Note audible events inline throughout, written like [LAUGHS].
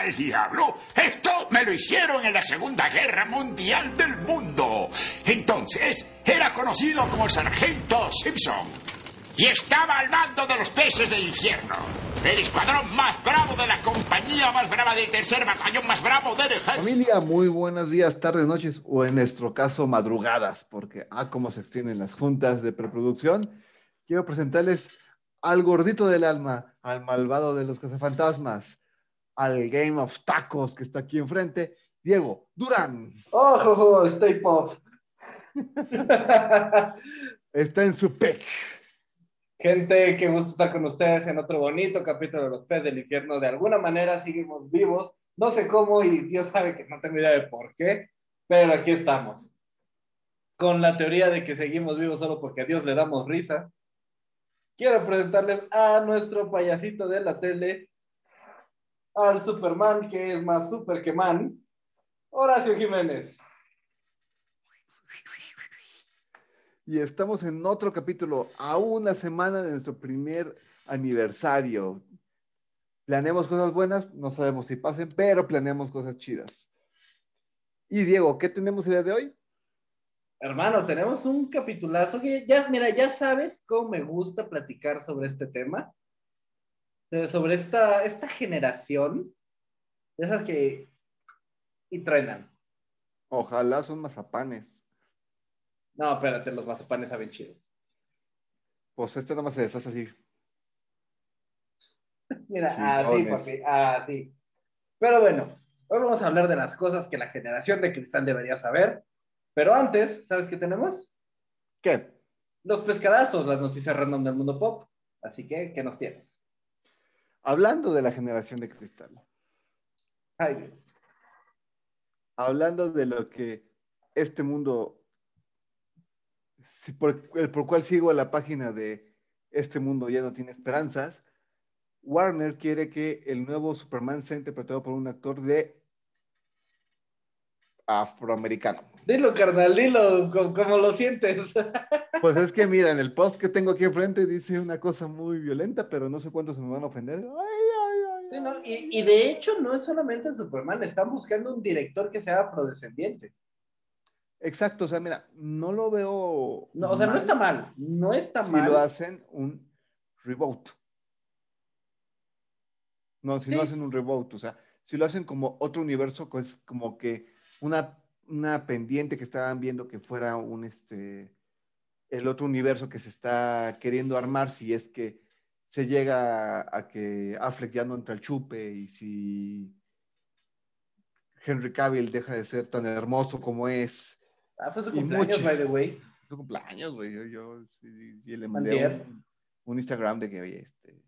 al diablo? Esto me lo hicieron en la Segunda Guerra Mundial del Mundo. Entonces, era conocido como el Sargento Simpson. Y estaba al mando de los peces del infierno. El escuadrón más bravo de la compañía más brava del tercer batallón más bravo del ejército. Familia, muy buenos días, tardes, noches o en nuestro caso madrugadas, porque ah, cómo se extienden las juntas de preproducción. Quiero presentarles al gordito del alma, al malvado de los cazafantasmas, al Game of Tacos que está aquí enfrente, Diego Durán. ¡Oh, estoy puff! [LAUGHS] está en su pick. Gente, qué gusto estar con ustedes en otro bonito capítulo de Los Pez del Infierno. De alguna manera seguimos vivos. No sé cómo y Dios sabe que no tengo idea de por qué, pero aquí estamos. Con la teoría de que seguimos vivos solo porque a Dios le damos risa. Quiero presentarles a nuestro payasito de la tele, al Superman, que es más super que man, Horacio Jiménez. y estamos en otro capítulo, a una semana de nuestro primer aniversario. Planeamos cosas buenas, no sabemos si pasen, pero planeamos cosas chidas. Y Diego, ¿qué tenemos el día de hoy? Hermano, tenemos un capitulazo que ya, mira, ya sabes cómo me gusta platicar sobre este tema, sobre esta, esta generación, esas que y truenan. Ojalá son mazapanes. No, espérate, los mazapanes saben chido. Pues este nomás se deshace así. [LAUGHS] Mira, así, papi, así. Pero bueno, hoy vamos a hablar de las cosas que la generación de cristal debería saber. Pero antes, ¿sabes qué tenemos? ¿Qué? Los pescadazos, las noticias random del mundo pop. Así que, ¿qué nos tienes? Hablando de la generación de cristal. Ay, Dios. Hablando de lo que este mundo por, el por cual sigo a la página de Este Mundo Ya No Tiene Esperanzas, Warner quiere que el nuevo Superman sea interpretado por un actor de afroamericano. Dilo, carnal, dilo como, lo sientes. [LAUGHS] Pues es que mira, en el post que tengo aquí enfrente dice una cosa muy violenta, pero no sé cuántos se me van a ofender. y, y, de hecho no es solamente Superman, están buscando un director que sea afrodescendiente. Exacto, o sea, mira, no lo veo. No, o sea, no está mal, no está mal. Si lo hacen un reboot. No, si no hacen un reboot, o sea, si lo hacen como otro universo, pues como que una, una pendiente que estaban viendo que fuera un este el otro universo que se está queriendo armar si es que se llega a, a que Affleck ya no entra al chupe y si Henry Cavill deja de ser tan hermoso como es Ah, fue su cumpleaños, by the way. Su cumpleaños, güey. Yo, yo sí, le mandé un, Instagram de que, oye, este,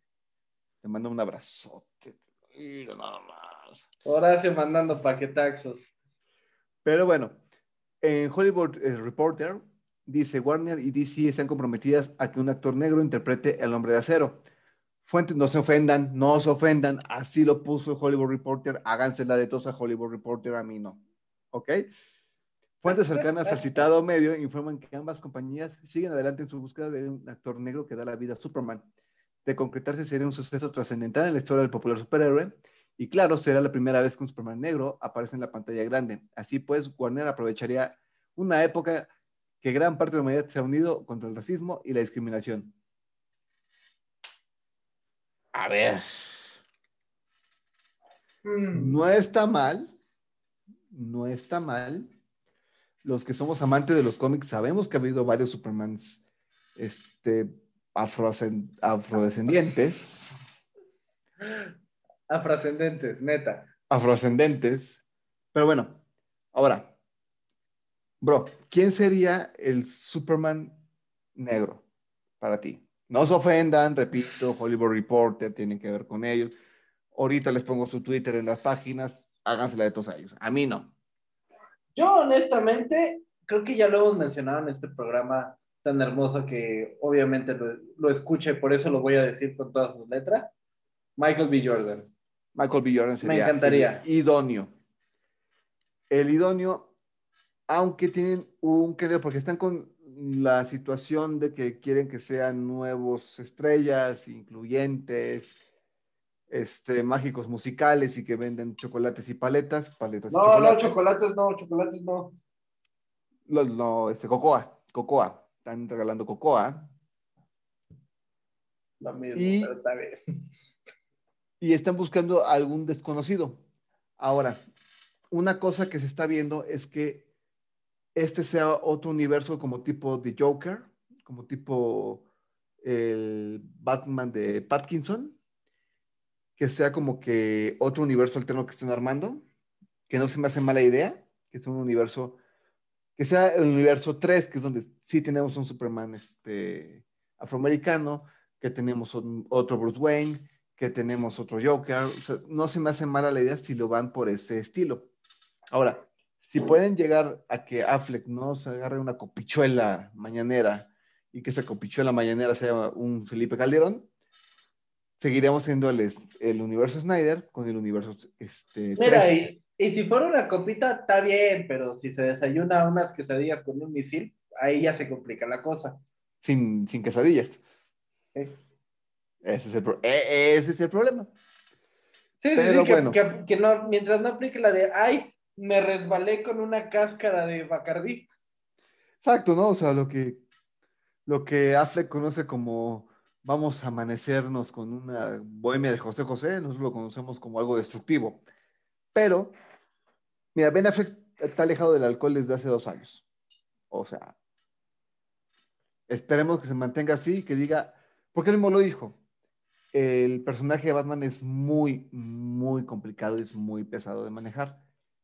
te mando un abrazote. Mira, nada más. Horacio mandando paquetaxos. Pero bueno, en Hollywood eh, Reporter dice Warner y DC están comprometidas a que un actor negro interprete el hombre de acero. Fuentes, no se ofendan, no se ofendan, así lo puso Hollywood Reporter, háganse la de todos a Hollywood Reporter, a mí no. ¿Ok? Fuentes cercanas al citado medio informan que ambas compañías siguen adelante en su búsqueda de un actor negro que da la vida a Superman. De concretarse sería un suceso trascendental en la historia del popular superhéroe. Y claro, será la primera vez que un Superman negro aparece en la pantalla grande. Así pues, Warner aprovecharía una época que gran parte de la humanidad se ha unido contra el racismo y la discriminación. A ver. Mm. No está mal. No está mal los que somos amantes de los cómics sabemos que ha habido varios Supermans este, afrodescendientes. Afrodescendentes, neta. Afrodescendentes. Pero bueno, ahora, bro, ¿quién sería el Superman negro para ti? No se ofendan, repito, Hollywood Reporter tiene que ver con ellos. Ahorita les pongo su Twitter en las páginas, hágansela de todos ellos. A mí no. Yo honestamente creo que ya lo hemos mencionado en este programa tan hermoso que obviamente lo, lo escuche, por eso lo voy a decir con todas sus letras. Michael B. Jordan. Michael B. Jordan sería Me encantaría. idóneo. El idóneo, aunque tienen un creo, porque están con la situación de que quieren que sean nuevos estrellas, incluyentes, este, mágicos musicales y que venden chocolates y paletas, paletas y No, no, chocolates. chocolates no, chocolates no. Lo- no, este, cocoa, cocoa. Están regalando cocoa. Lo mismo, Y- pero está bien. y están buscando algún desconocido. Ahora, una cosa que se está viendo es que este sea otro universo como tipo The Joker, como tipo el Batman de Patkinson, que sea como que otro universo alterno que estén armando, que no se me hace mala idea, que sea un universo, que sea el universo 3, que es donde sí tenemos un Superman este, afroamericano, que tenemos otro Bruce Wayne, que tenemos otro Joker. No se me hace mala la idea si lo van por ese estilo. Ahora, si pueden llegar a que Affleck no se agarre una copichuela mañanera y que esa copichuela mañanera sea un Felipe Calderón, seguiremos siendo el, universo Snyder con el universo este, Mira, 3. y, y si fuera una copita, está bien, pero si se desayuna unas quesadillas con un misil, ahí ya se complica la cosa. sin, sin quesadillas. ¿eh? Ese es el, e- ese es el problema. Sí, sí, Pero sí, que, bueno. que- que no, mientras no aplique la de, ay, me resbalé con una cáscara de Bacardí. Exacto, ¿no? O sea, lo que, lo que Affleck conoce como vamos a amanecernos con una bohemia de José José, nosotros lo conocemos como algo destructivo. Pero, mira, Ben Affleck está alejado del alcohol desde hace dos años. O sea, esperemos que se mantenga así, que diga, porque él mismo lo dijo, el personaje de Batman es muy, muy complicado y es muy pesado de manejar.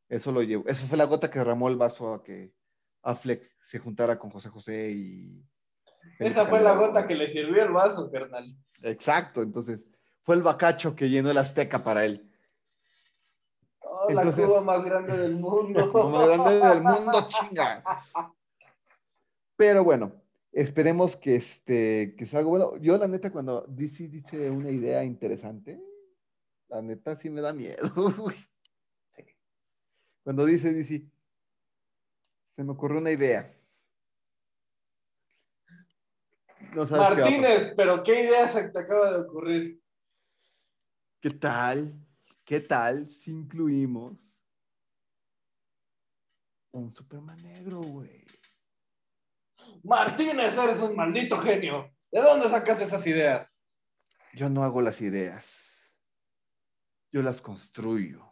Eso lo llevó, eso fue la gota que derramó el vaso a que Affleck se juntara con José José y... Esa fue la gota que le sirvió el vaso, carnal. Exacto, entonces fue el bacacho que llenó el Azteca para él. Oh, la cuba más grande del mundo. [LAUGHS] Como más grande del mundo, chinga. Pero bueno, esperemos que, este, que salga bueno. Yo la neta cuando DC dice una idea interesante, la neta sí me da miedo. [LAUGHS] Cuando dice DC, se me ocurrió una idea. No sabes qué. Martínez, pero ¿qué idea se te acaba de ocurrir? ¿Qué tal? ¿Qué tal si incluimos un Superman negro, güey? Martínez, eres un maldito genio. ¿De dónde sacas esas ideas? Yo no hago las ideas. Yo las construyo.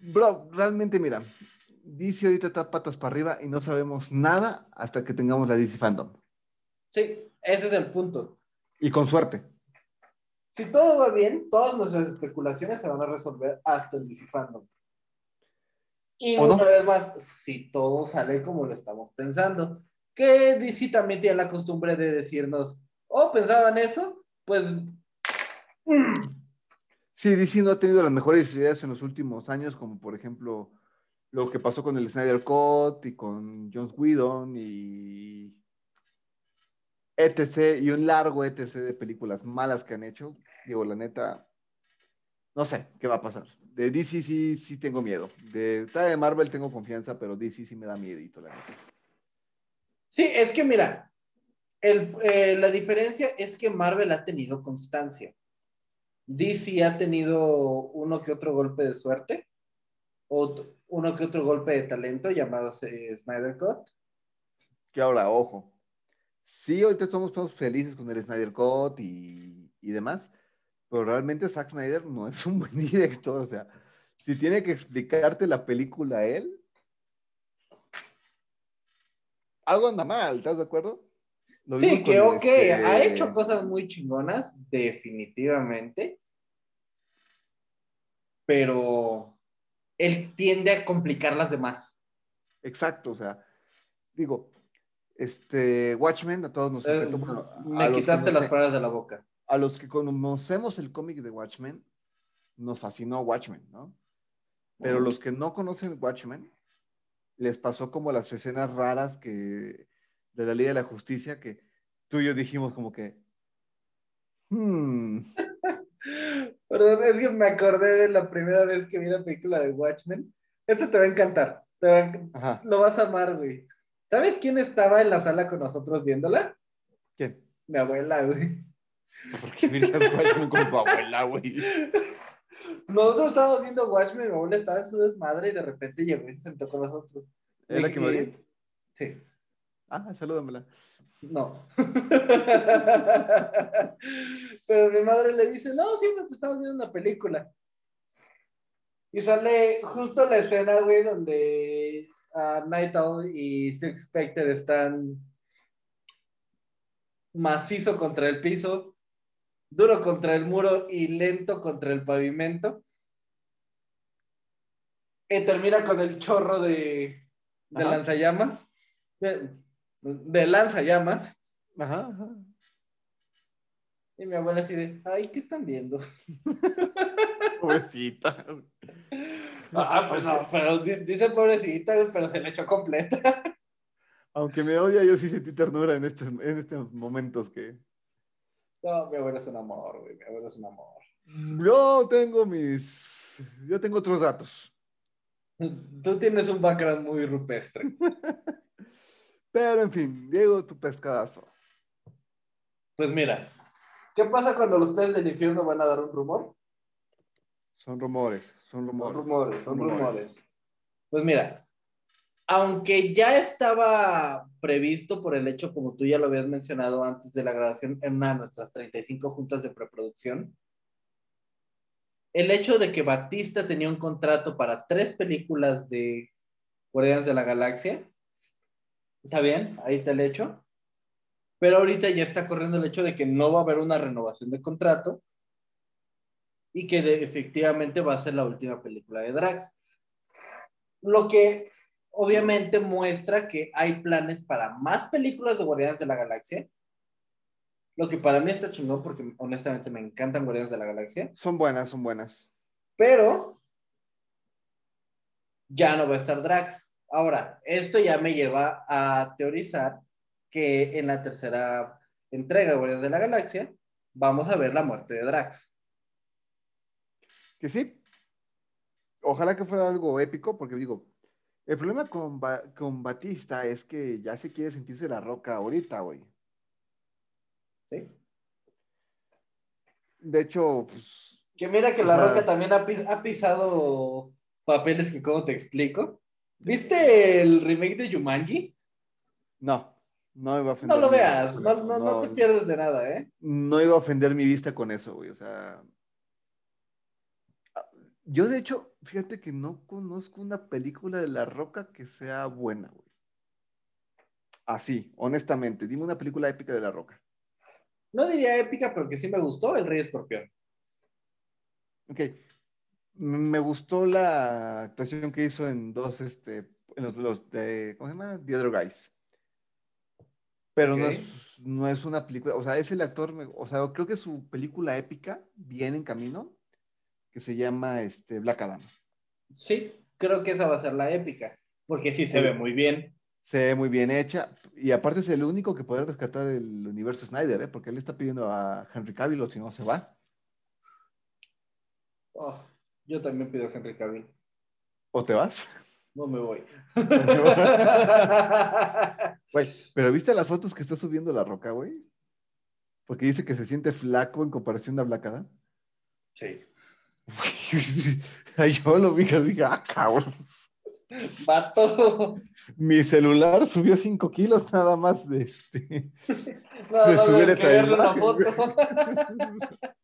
Bro, realmente mira, DC ahorita está patas para arriba y no sabemos nada hasta que tengamos la DC Fandom. Sí, ese es el punto. Y con suerte. Si todo va bien, todas nuestras especulaciones se van a resolver hasta el DC Fandom. Y ¿O no? una vez más, si todo sale como lo estamos pensando, que DC también tiene la costumbre de decirnos, oh, pensaban eso, pues mm, Sí, DC no ha tenido las mejores ideas en los últimos años, como por ejemplo lo que pasó con el Snyder Cut y con Joss Whedon y etc. y un largo etc. de películas malas que han hecho. Digo, la neta, no sé qué va a pasar. De DC sí, sí tengo miedo. De, de Marvel tengo confianza, pero DC sí me da miedito, la neta. Sí, es que mira, eh, la diferencia es que Marvel ha tenido constancia. DC ha tenido uno que otro golpe de suerte, o uno que otro golpe de talento llamado eh, Snyder Cut. Que ahora, ojo. Sí, ahorita estamos todos felices con el Snyder Cut y, y demás, pero realmente Zack Snyder no es un buen [LAUGHS] director. O sea, si tiene que explicarte la película él, algo anda mal, ¿estás de acuerdo? Lo Sí, que ok, este- ha hecho cosas muy chingonas, definitivamente, pero él tiende a complicar las demás. Exacto, o sea, digo, este, Watchmen, a todos nos Eh, encantó. bueno, a me quitaste las sé- palabras de la boca. a los que conocemos el cómic de Watchmen, nos fascinó Watchmen, ¿no? Pero los que no conocen Watchmen, les pasó como las escenas raras que de la Liga de la Justicia que tú y yo dijimos como que, hmm, [LAUGHS] Perdón, es que me acordé de la primera vez que vi la película de Watchmen. Esto te va a encantar. te va a- Lo vas a amar, güey. ¿Sabes quién estaba en la sala con nosotros viéndola? ¿quién? Mi abuela, güey. ¿Por qué miras Watchmen con tu abuela, güey? [LAUGHS] Nosotros estábamos viendo Watchmen, mi abuela estaba en su desmadre y de repente llegó y se sentó con nosotros. ¿Es la que me? Sí. Ah, salúdamela. No. [LAUGHS] Pero mi madre le dice, no, sí, no te estamos viendo una película. Y sale justo la escena, güey, donde ah, Night Owl y Six Spectre están macizo contra el piso, duro contra el muro y lento contra el pavimento. Y termina con el chorro de, de lanzallamas. De, lanzallamas. Ajá, ajá. Y mi abuela así de, ay, ¿qué están viendo? [LAUGHS] Pobrecita. Ah, pues no, pero di- dice pobrecita, pero se le echó completa. Aunque me odia, yo sí sentí ternura en estos, en estos momentos que... No, mi abuela es un amor, güey, mi abuela es un amor. Yo tengo mis... Yo tengo otros datos. Tú tienes un background muy rupestre. [LAUGHS] Pero, en fin, Diego, tu pescadazo. Pues mira, ¿qué pasa cuando los peces del infierno van a dar un rumor? Son rumores, son Son rumores. rumores, son Rumores. rumores. Pues mira, aunque ya estaba previsto por el hecho, como tú ya lo habías mencionado antes de la grabación, en una de nuestras 35 juntas de preproducción, el hecho de que Batista tenía un contrato para tres películas de Guardianes de la Galaxia, está bien, ahí está el hecho, pero ahorita ya está corriendo el hecho de que no va a haber una renovación de contrato y que de- efectivamente va a ser la última película de Drax. Lo que obviamente muestra que hay planes para más películas de Guardianes de la Galaxia. Lo que para mí está chingón porque honestamente me encantan Guardianes de la Galaxia. Son buenas, son buenas. Pero ya no va a estar Drax. Ahora, esto ya me lleva a teorizar que en la tercera entrega de Guardianes de la Galaxia vamos a ver la muerte de Drax. Que sí. Ojalá que fuera algo épico, porque digo, el problema con, Ba- con Batista es que ya se quiere sentirse la roca ahorita, güey. ¿Sí? De hecho, pues, Que mira que La sea- Roca también ha, pis- ha pisado papeles que, ¿cómo te explico? ¿Viste el remake de Jumanji? no, no iba a ofender. No lo veas, no, no, no te pierdes de nada, ¿eh? No iba a ofender mi vista con eso, güey. O sea, ah, yo de hecho, fíjate que no conozco una película de La Roca que sea buena, güey. Así, honestamente, dime una película épica de La Roca. No diría épica, pero que sí me gustó, El Rey Escorpión. Ok. Me gustó la actuación que hizo en dos, este, en los, los de, ¿cómo se llama? The Other Guys. Pero no, Ok. es, no es una película, o sea, es el actor, o sea, creo que su película épica viene en camino, que se llama, este, Black Adam. Sí, creo que esa va a ser la épica, porque sí se Sí. ve muy bien. Se ve muy bien hecha, y aparte es el único que puede rescatar el universo Snyder, ¿eh? Porque él está pidiendo a Henry Cavill, o si no se va. Oh, yo también pido a Henry Cavill. ¿O te vas? No me voy. [LAUGHS] Güey, pero ¿viste las fotos que está subiendo La Roca, güey? Porque dice que se siente flaco en comparación a Black Adam. sí. [LAUGHS] Yo lo vi y dije, ah, cabrón. Vato. Mi celular subió 5 kilos nada más de este. Nada de subir una imagen, foto. [LAUGHS]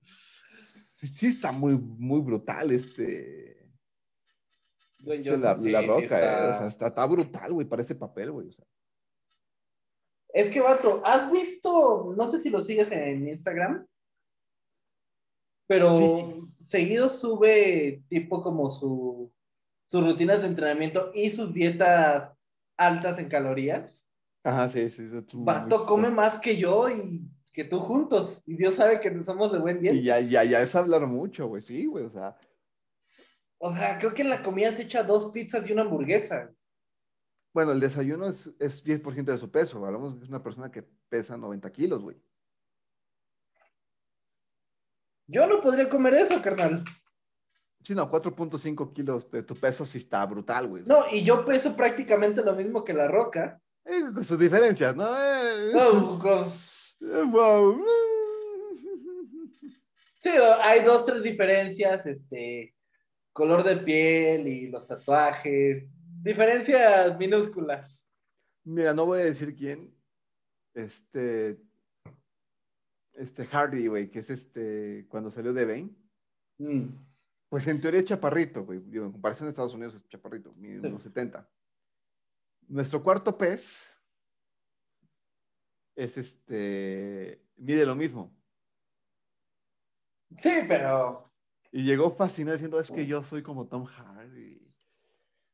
Sí, sí está muy, muy brutal este. Dwayne ese la, Johnson, la sí, sí roca, está- eh, o sea, está, está brutal, güey, para ese papel, güey. o sea. Es que, vato, ¿has visto? No sé si lo sigues en Instagram, pero Sí. seguido sube tipo como su, sus rutinas de entrenamiento y sus dietas altas en calorías. Ajá, sí, sí. sí, Vato come más que yo y que tú juntos. Y Dios sabe que somos de buen Y bien. ya, ya, ya es hablar mucho, güey, sí, güey, o sea. O sea, creo que en la comida se echa dos pizzas y una hamburguesa. Bueno, el desayuno es, es 10% de su peso. Hablamos de una persona que pesa 90 kilos, güey. Yo no podría comer eso, carnal. Sí, no, 4.5 kilos de tu peso sí está brutal, güey. No, y yo peso prácticamente lo mismo que la roca. Eh, sus diferencias, ¿no? Eh, No, wow. Sí, hay dos, tres diferencias, este, color de piel y los tatuajes, diferencias minúsculas. Mira, no voy a decir quién. Este, este Hardy, güey, que es este, cuando salió de Bane. Mm. Pues en teoría es chaparrito, güey. Digo, en comparación a Estados Unidos es chaparrito, mide Sí. unos 70. Nuestro cuarto pez es este, mide lo mismo. Sí, pero Y llegó fascinado diciendo, es que yo soy como Tom Hardy.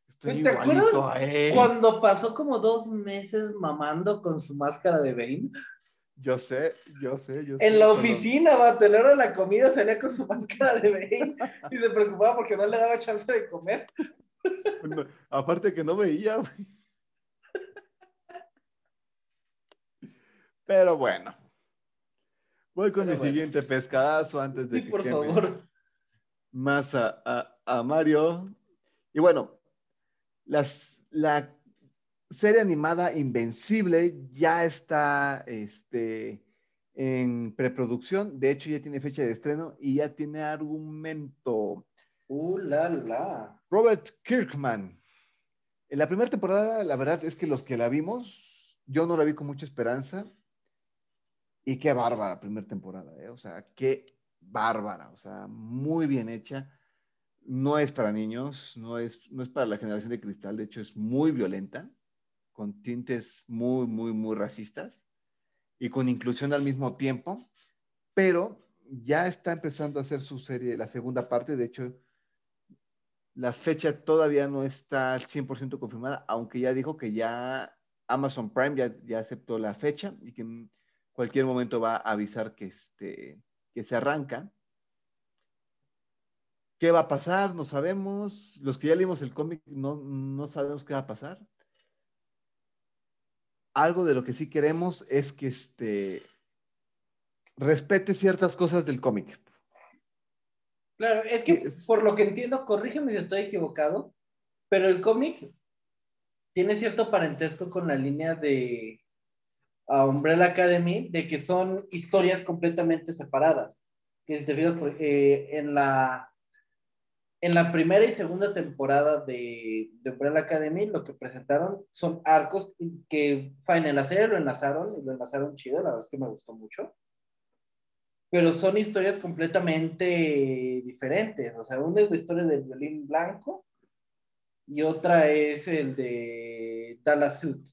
Estoy ¿Te acuerdas a él. cuando pasó como dos meses mamando con su máscara de Bane, Yo sé, yo sé, yo sé. en la oficina, vato, en la hora de la comida salía con su [LAUGHS] máscara de Bane y se preocupaba porque no le daba chance de comer. [LAUGHS] Aparte que no veía, güey. Pero bueno. Voy con Pero mi bueno. siguiente pescadazo antes de Sí, que por queme favor. más a, a- a Mario. Y bueno, las, la serie animada Invencible ya está este, en preproducción. De hecho, ya tiene fecha de estreno y ya tiene argumento. Uh, la, la. Robert Kirkman. En la primera temporada, la verdad es que los que la vimos, yo no la vi con mucha esperanza. Y qué bárbara primera temporada, ¿eh? O sea, qué bárbara, o sea, muy bien hecha. No es para niños, no es, no es para la generación de cristal, de hecho es muy violenta, con tintes muy, muy, muy racistas y con inclusión al mismo tiempo, pero ya está empezando a hacer su serie, la segunda parte, de hecho, la fecha todavía no está al 100% confirmada, aunque ya dijo que ya Amazon Prime ya, ya aceptó la fecha y que cualquier momento va a avisar que, este, que se arranca. ¿Qué va a pasar? No sabemos. Los que ya leímos el cómic no, no sabemos qué va a pasar. Algo de lo que sí queremos es que este, respete ciertas cosas del cómic. Claro, es que Sí, es- por lo que entiendo, corrígeme si estoy equivocado, pero el cómic tiene cierto parentesco con la línea de a Umbrella Academy, de que son historias completamente separadas. Que si te fijas, por- eh, en, la, en la primera y segunda temporada de, de Umbrella Academy, lo que presentaron son arcos que fine, en la serie lo enlazaron y lo enlazaron chido, la verdad es que me gustó mucho pero son historias completamente diferentes. O sea, una es la historia del violín blanco y otra es el de Dallas Suit,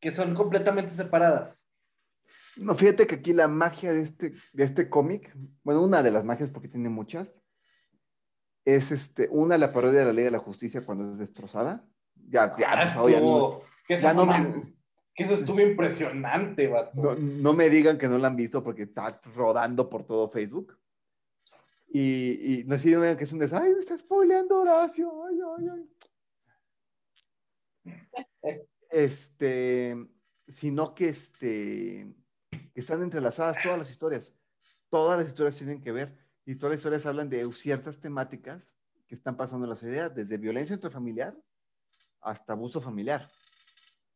que son completamente separadas. No, fíjate que aquí la magia de este, de este cómic, bueno, una de las magias, porque tiene muchas, es este, una, la parodia de la ley de la justicia cuando es destrozada. Ya, ya, Ah, ya no, estuvo- que, eso ya no me- que eso estuvo impresionante, vato. no, no me digan que no la han visto porque está rodando por todo Facebook. Y, y no sé si me digan que es un des... Ay, me está spoileando Horacio. Ay, ay, ay. Este, sino que, este, están entrelazadas todas las historias. Todas las historias tienen que ver y todas las historias hablan de ciertas temáticas que están pasando en la sociedad, desde violencia intrafamiliar hasta abuso familiar.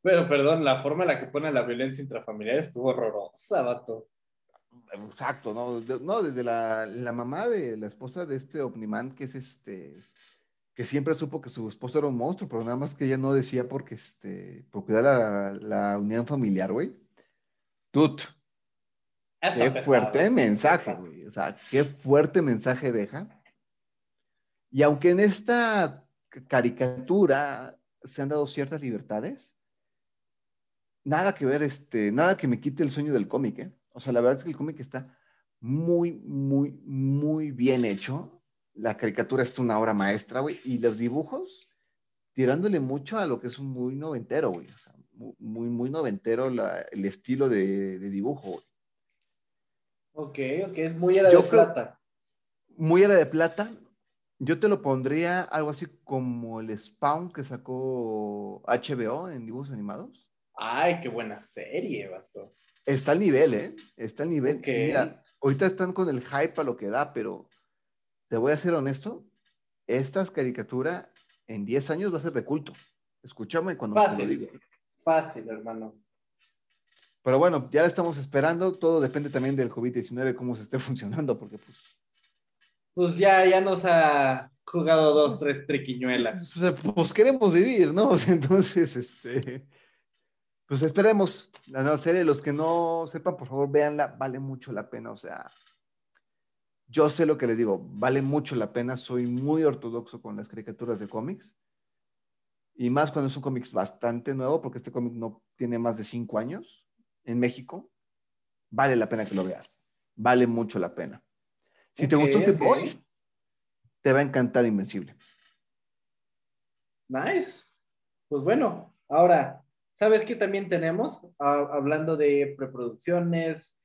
Pero perdón, la forma en la que pone la violencia intrafamiliar estuvo horrorosa, vato. Exacto, ¿no? De- no, desde la, la mamá de la esposa de este Omniman, que es este, que siempre supo que su esposo era un monstruo, pero nada más que ella no decía porque, este, por cuidar la, la unión familiar, güey. Tut, Está qué pesado. fuerte mensaje, güey. O sea, qué fuerte mensaje deja. Y aunque en esta ca- caricatura se han dado ciertas libertades, nada que ver, este, nada que me quite el sueño del cómic, ¿eh? O sea, la verdad es que el cómic está muy, muy, muy bien hecho. La caricatura es una obra maestra, güey. Y los dibujos, tirándole mucho a lo que es muy noventero, güey. O sea, mu- muy, muy noventero la- el estilo de, de dibujo, güey. Ok, ok, es muy era Yo de plata. Muy era de plata. Yo te lo pondría algo así como el Spawn que sacó HBO en dibujos animados. Ay, qué buena serie, vato. Está al nivel, ¿eh? Está al nivel. Y mira, ahorita están con el hype a lo que da, pero te voy a ser honesto, esta caricatura en 10 años va a ser de culto. Escúchame cuando te lo Fácil. digo. Fácil, hermano. Pero bueno, ya la estamos esperando. Todo depende también del COVID-19, cómo se esté [LAUGHS] funcionando, porque pues... Pues ya, ya nos ha jugado dos, tres triquiñuelas. [LAUGHS] Pues, pues queremos vivir, ¿no? [LAUGHS] Entonces, este... Pues esperemos la nueva serie. Los que no sepan, por favor, véanla. Vale mucho la pena. O sea, yo sé lo que les digo. Vale mucho la pena. Soy muy ortodoxo con las caricaturas de cómics. Y más cuando es un cómic bastante nuevo, porque este cómic no tiene más de cinco años en México. Vale la pena que lo veas. Vale mucho la pena. Si te gustó The ok. Boys, te va a encantar Invencible. Nice. Pues bueno, ahora, ¿sabes qué también tenemos? Ah, hablando de preproducciones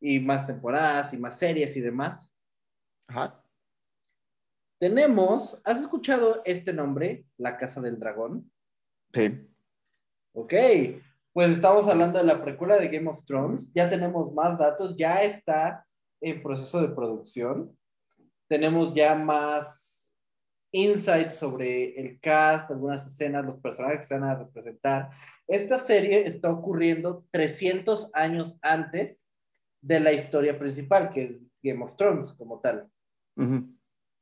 y más temporadas y más series y demás. Ajá. Tenemos, ¿has escuchado este nombre? La Casa del Dragón. Sí. Ok, pues estamos hablando de la precuela de Game of Thrones. Ya tenemos más datos, ya está en proceso de producción. Tenemos ya más insights sobre el cast, algunas escenas, los personajes que se van a representar. Esta serie está ocurriendo 300 años antes de la historia principal, que es Game of Thrones como tal. Ujú.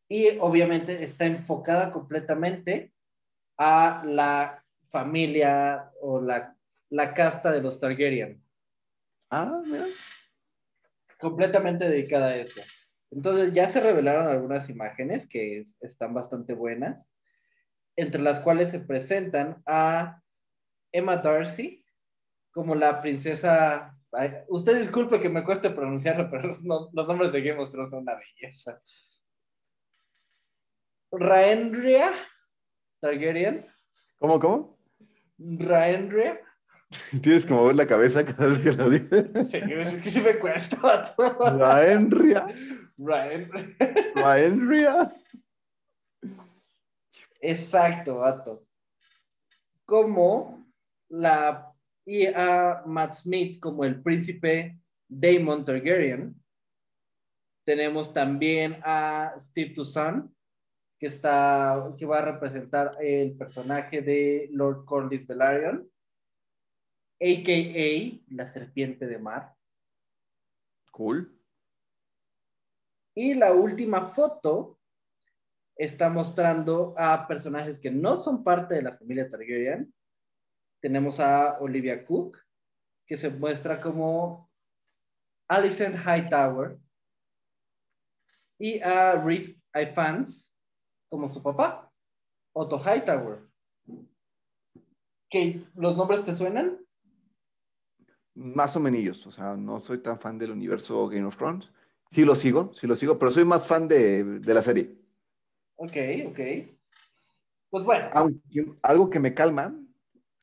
Y obviamente está enfocada completamente a la familia o la, la casta de los Targaryen. Ah, mira. Completamente dedicada a eso. Entonces ya se revelaron algunas imágenes que es- están bastante buenas, entre las cuales se presentan a Emma Darcy como la princesa. Ay, usted disculpe que me cueste pronunciarlo, pero los, no- los nombres de Game of Thrones son una belleza. Rhaenyra Targaryen. ¿Cómo, cómo? Rhaenyra. [LAUGHS] Tienes que mover la cabeza cada vez que lo dices. Sí, es que sí me cuento. vato. Raenria. Rhaenyra. Raenria. Exacto, vato. Como la y a Matt Smith como el príncipe Daemon Targaryen. Tenemos también a Steve Toussaint, que está que va a representar el personaje de Lord Corlys Velaryon, a.k.a. la serpiente de mar. Cool. Y la última foto está mostrando a personajes que no son parte de la familia Targaryen. Tenemos a Olivia Cook, que se muestra como Alicent Hightower, y a Rhys Ifans como su papá, Otto Hightower. ¿Que los nombres te suenan? Más o menos. O sea, no soy tan fan del universo Game of Thrones. Sí lo sigo, sí lo sigo, pero soy más fan de, de la serie. Ok, ok. Pues bueno, Aunque algo que me calma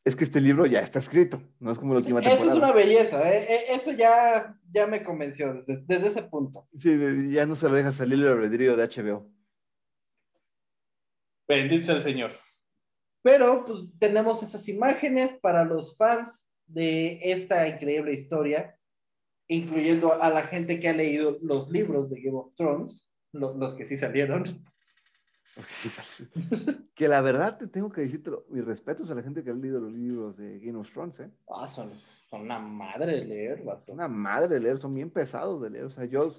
es que este libro ya está escrito. No es como la última Eso es temporada. una belleza, ¿eh? E- Eso ya, ya me convenció desde, desde ese punto. Sí, de- ya no se lo deja salir el albedrío de HBO. Bendito sea el Señor. Pero pues tenemos esas imágenes para los fans de esta increíble historia, incluyendo a la gente que ha leído los libros de Game of Thrones, lo- los que sí salieron. [LAUGHS] que la verdad te tengo que decirte mis respetos a la gente que ha leído los libros de Game of Thrones, ¿eh? Ah, son, son una madre de leer, vato. Una madre de leer, son bien pesados de leer. O sea, yo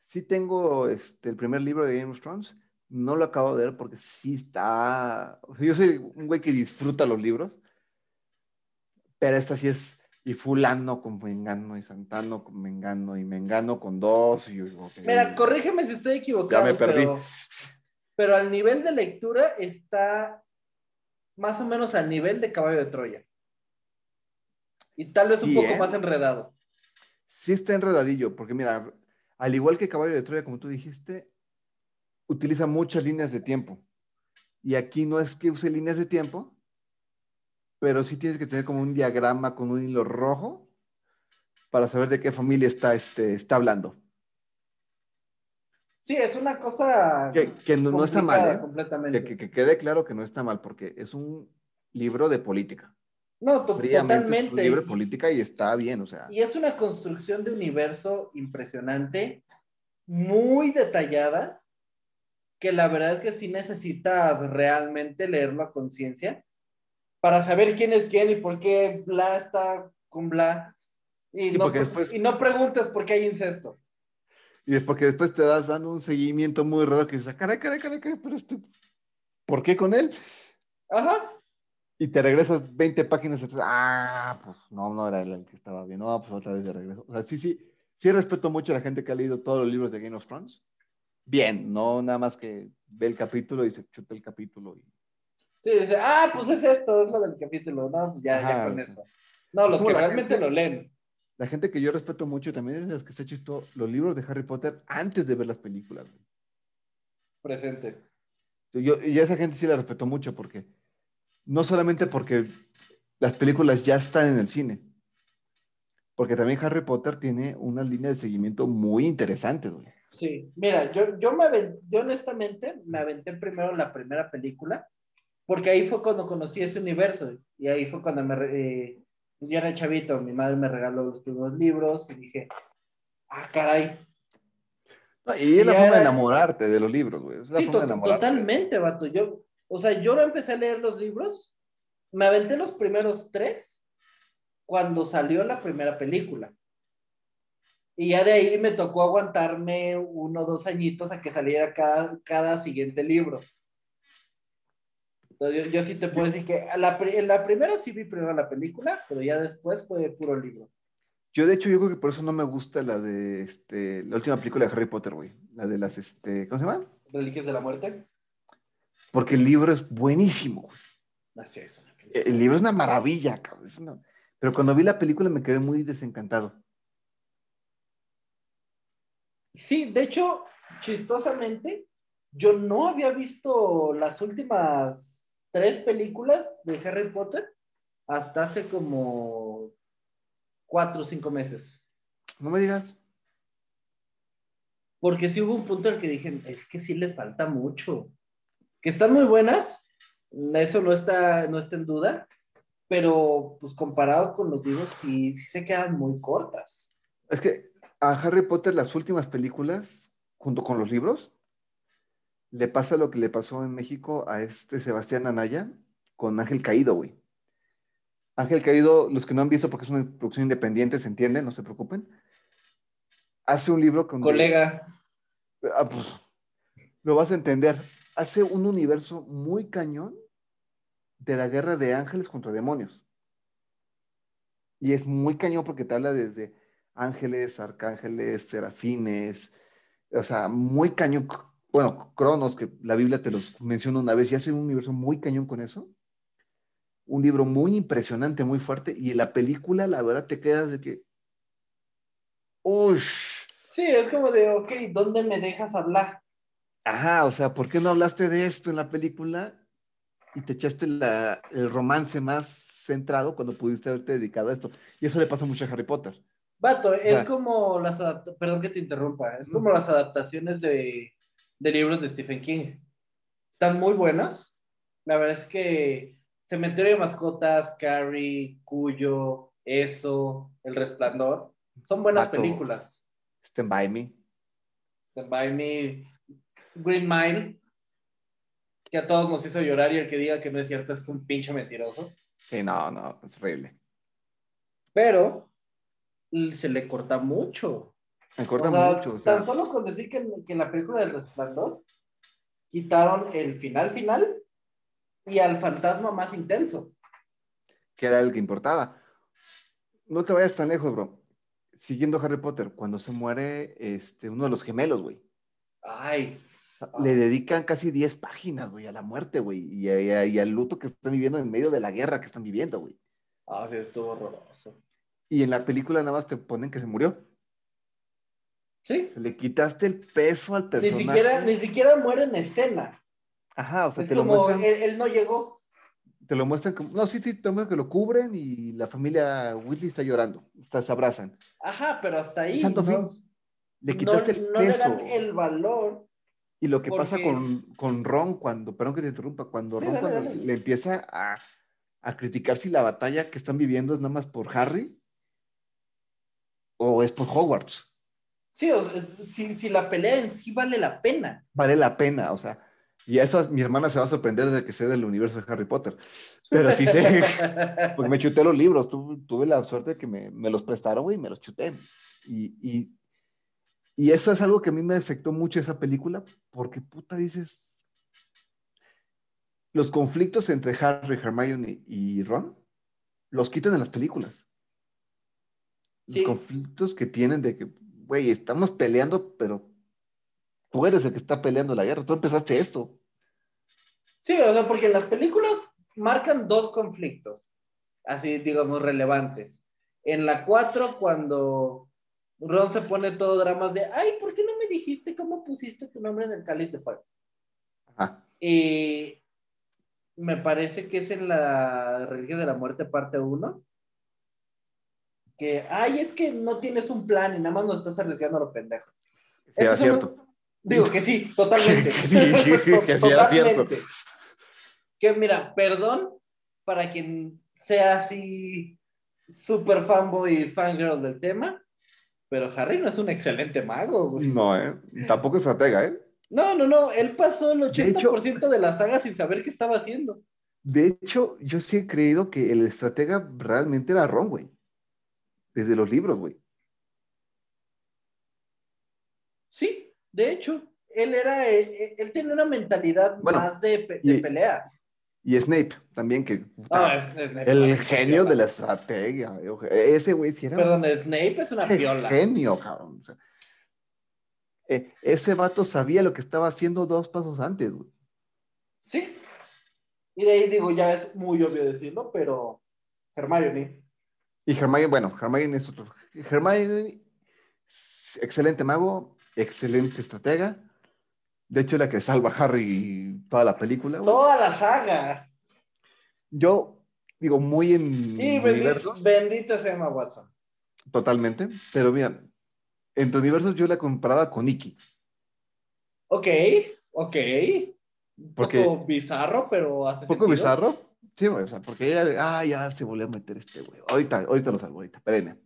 sí tengo este, el primer libro de Game of Thrones, no lo acabo de leer porque sí está. yo soy un güey que disfruta los libros, pero esta sí es. Y Fulano con Mengano, y Santano con Mengano, y Mengano con dos. Y yo digo, ok. Mira, corrígeme si estoy equivocado. Ya me perdí. Pero, pero al nivel de lectura está más o menos al nivel de Caballo de Troya. Y tal vez un poco ¿eh? más enredado. Sí está enredadillo, porque mira, al igual que Caballo de Troya, como tú dijiste, utiliza muchas líneas de tiempo. Y aquí no es que use líneas de tiempo, pero sí tienes que tener como un diagrama con un hilo rojo para saber de qué familia está, este, está hablando. Sí, es una cosa. Que, que no, no está mal, ¿eh? Completamente. Que, que- que quede claro que no está mal, porque es un libro de política. no, to- Fríamente es un totalmente. libro de política y está bien, o sea. Y es una construcción de universo impresionante, muy detallada, que la verdad es que sí necesitas realmente leerlo a conciencia para saber quién es quién y por qué bla está con bla. Y, Sí, no, después- y no preguntes por qué hay incesto. Y es porque después te das dando un seguimiento muy raro que dices, "Ah, caray, caray, caray, caray, pero este, ¿por qué con él? Ajá. Y te regresas 20 páginas atrás, ah, pues no, no era él el que estaba bien, no, pues otra vez de regreso. O sea, sí, sí, sí respeto mucho a la gente que ha leído todos los libros de Game of Thrones. Bien, no nada más que ve el capítulo y se chuta el capítulo. Y... Sí, dice, ah, pues es esto, es lo del capítulo. No, pues ya, ya con sí. eso. No, los que realmente gente- lo leen. La gente que yo respeto mucho también es de las que se ha hecho esto- los libros de Harry Potter antes de ver las películas. güey. Presente. Yo, y a esa gente sí la respeto mucho porque no solamente porque las películas ya están en el cine, porque también Harry Potter tiene una línea de seguimiento muy interesante, güey. Sí, mira, yo, yo, me yo honestamente me aventé primero la primera película, porque ahí fue cuando conocí ese universo, y ahí fue cuando me, re- eh, yo era chavito, mi madre me regaló los primeros libros, y dije, ah, caray, No, y es la forma de enamorarte de los libros, güey. Es la sí, forma de totalmente, vato, yo, o sea, yo no empecé a leer los libros, me aventé los primeros tres cuando salió la primera película. Y ya de ahí me tocó aguantarme uno o dos añitos a que saliera cada, cada siguiente libro. Entonces, yo, yo sí te puedo decir que la, en la primera sí vi primero la película, pero ya después fue puro libro. Yo, de hecho, yo creo que por eso no me gusta la de este, la última película de Harry Potter, güey. La de las, este, ¿cómo se llama? Reliquias de la muerte. Porque el libro es buenísimo, güey. Así es. El libro es una maravilla, cabrón. una- Pero cuando vi la película me quedé muy desencantado. Sí, de hecho, chistosamente, yo no había visto las últimas tres películas de Harry Potter hasta hace como cuatro o cinco meses. No me digas. Porque sí hubo un punto en el que dije, es que sí les falta mucho. Que están muy buenas, eso no está, no está en duda, pero pues comparado con los libros sí, sí se quedan muy cortas. Es que a Harry Potter las últimas películas, junto con los libros, le pasa lo que le pasó en México a este Sebastián Anaya con Ángel Caído, güey. Ángel Caído, los que no han visto porque es una producción independiente, se entiende, no se preocupen. Hace un libro con... Colega, Ah, pues, lo vas a entender. Hace un universo muy cañón de la guerra de ángeles contra demonios. Y es muy cañón porque te habla desde ángeles, arcángeles, serafines, o sea, muy cañón. Bueno, Cronos, que la Biblia te los menciona una vez, y hace un universo muy cañón con eso. Un libro muy impresionante, muy fuerte, y en la película, la verdad, te quedas de que. ¡Uy! sí, es como de, ok, ¿dónde me dejas hablar? Ajá, o sea, ¿por qué no hablaste de esto en la película y te echaste la- el romance más centrado cuando pudiste haberte dedicado a esto? Y eso le pasa mucho a Harry Potter. Vato, es como las adaptaciones, perdón que te interrumpa, es como las adaptaciones de, de libros de Stephen King. Están muy buenas. La verdad es que Cementerio de Mascotas, Carrie, Cuyo, Eso, El Resplandor, son buenas películas. Stand by me. Stand By Me, Green Mile, que a todos nos hizo llorar y el que diga que no es cierto es un pinche mentiroso. Sí, no, no, es horrible. Pero se le corta mucho. Me corta O sea, mucho. O sea, Tan solo con decir que, en- que en la película del Resplandor quitaron el final final y al fantasma más intenso. que era el que importaba. No te vayas tan lejos, bro. Siguiendo Harry Potter, cuando se muere este, uno de los gemelos, güey. Ay, Le dedican casi 10 páginas, güey, a la muerte, güey, y, a- y al luto que están viviendo en medio de la guerra que están viviendo, güey. ah, sí, estuvo horroroso. Y en la película nada más te ponen que se murió. Sí, le quitaste el peso al ni personaje. siquiera, ni siquiera muere en escena. Ajá, o sea, es te lo, como, muestran, él, él no llegó. te lo muestran como... No, sí, sí, te muestran que lo cubren y la familia Weasley está llorando, está, se abrazan. Ajá, pero hasta ahí. Santo no, fin. Le quitaste no, el no le peso. dan el valor. Y lo que pasa con, con Ron cuando, perdón que te interrumpa, cuando Sí, Ron dale, cuando dale. le empieza a, a criticar si la batalla que están viviendo es nada más por Harry o es por Hogwarts. Sí, o sea, es- si, si la pelea en sí vale la pena. Vale la pena, o sea, Y eso mi hermana se va a sorprender de que sé del universo de Harry Potter. Pero sí sé, [LAUGHS] porque me chuté los libros. Tu- tuve la suerte de que me, me los prestaron, güey, y me los chuté. Y, y, y eso es algo que a mí me afectó mucho esa película, porque puta dices, los conflictos entre Harry, Hermione y Ron los quitan en las películas. Los Sí. conflictos que tienen de que, güey, estamos peleando, pero tú eres el que está peleando la guerra, tú empezaste esto. Sí, o sea, porque en las películas marcan dos conflictos, así digamos relevantes. En la 4, cuando Ron se pone todo dramas de, ay, ¿por qué no me dijiste cómo pusiste tu nombre en el cáliz de fuego? Ajá. Y me parece que es en la religión de la muerte parte 1. Que, ay, es que no tienes un plan y nada más nos estás arriesgando a lo pendejo. Sí, Eso cierto. Digo que sí, totalmente. [LAUGHS] Sí, [LAUGHS] que sí era cierto. Que mira, perdón para quien sea así super fanboy y fangirl del tema, pero Harry no es un excelente mago. güey. No, ¿eh? Tampoco estratega, ¿eh? No, no, no, él pasó el De hecho- 80% de la saga sin saber qué estaba haciendo. De hecho, yo sí he creído que el estratega realmente era Ron, güey. Desde los libros, güey. Sí, de hecho, él era, eh, él, tenía una mentalidad Bueno, más de, pe- de y- pelea. Y Snape también, que No, es- es- el genio de la estrategia. Ese güey sí era Perdón, Snape es una un piola. genio, cabrón. O sea, eh, ese vato sabía lo que estaba haciendo dos pasos antes, güey. Sí. Y de ahí digo, ya es muy obvio decirlo, pero Hermione. Y Hermione, bueno, Hermione es otro. Hermione, excelente mago, excelente estratega. De hecho, es la que salva a Harry toda la película. güey. Toda la saga. Yo digo, muy en Y bendita sea Emma Watson. totalmente. Pero mira, en tu universo yo la comparaba con Nikki. Ok, ok. Un Porque- poco bizarro, pero hace poco sentido. bizarro. Sí, o sea, porque ella, ah, ya se volvió a meter este güey. Ahorita, ahorita lo salvo, ahorita, espérenme.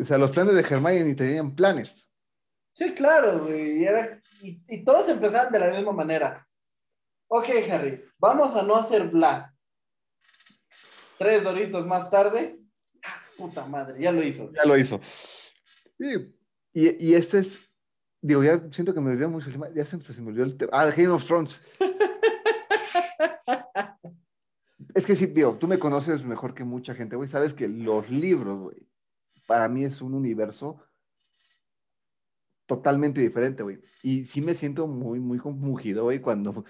O sea, los planes de Hermione tenían planes. Sí, claro, güey. Y, era- y, y todos empezaban de la misma manera. Ok, Harry, vamos a no hacer bla. Tres doritos más tarde. ah, puta madre, ya lo hizo. Ya lo hizo. Sí, Y, y este es, digo, ya siento que me olvidó mucho el tema, ya se, se me olvidó el tema. Ah, Game of Thrones. [LAUGHS] es que sí, tú me conoces mejor que mucha gente, güey. Sabes que los libros, güey, para mí es un universo totalmente diferente, güey. Y sí me siento muy, muy compungido, güey, cuando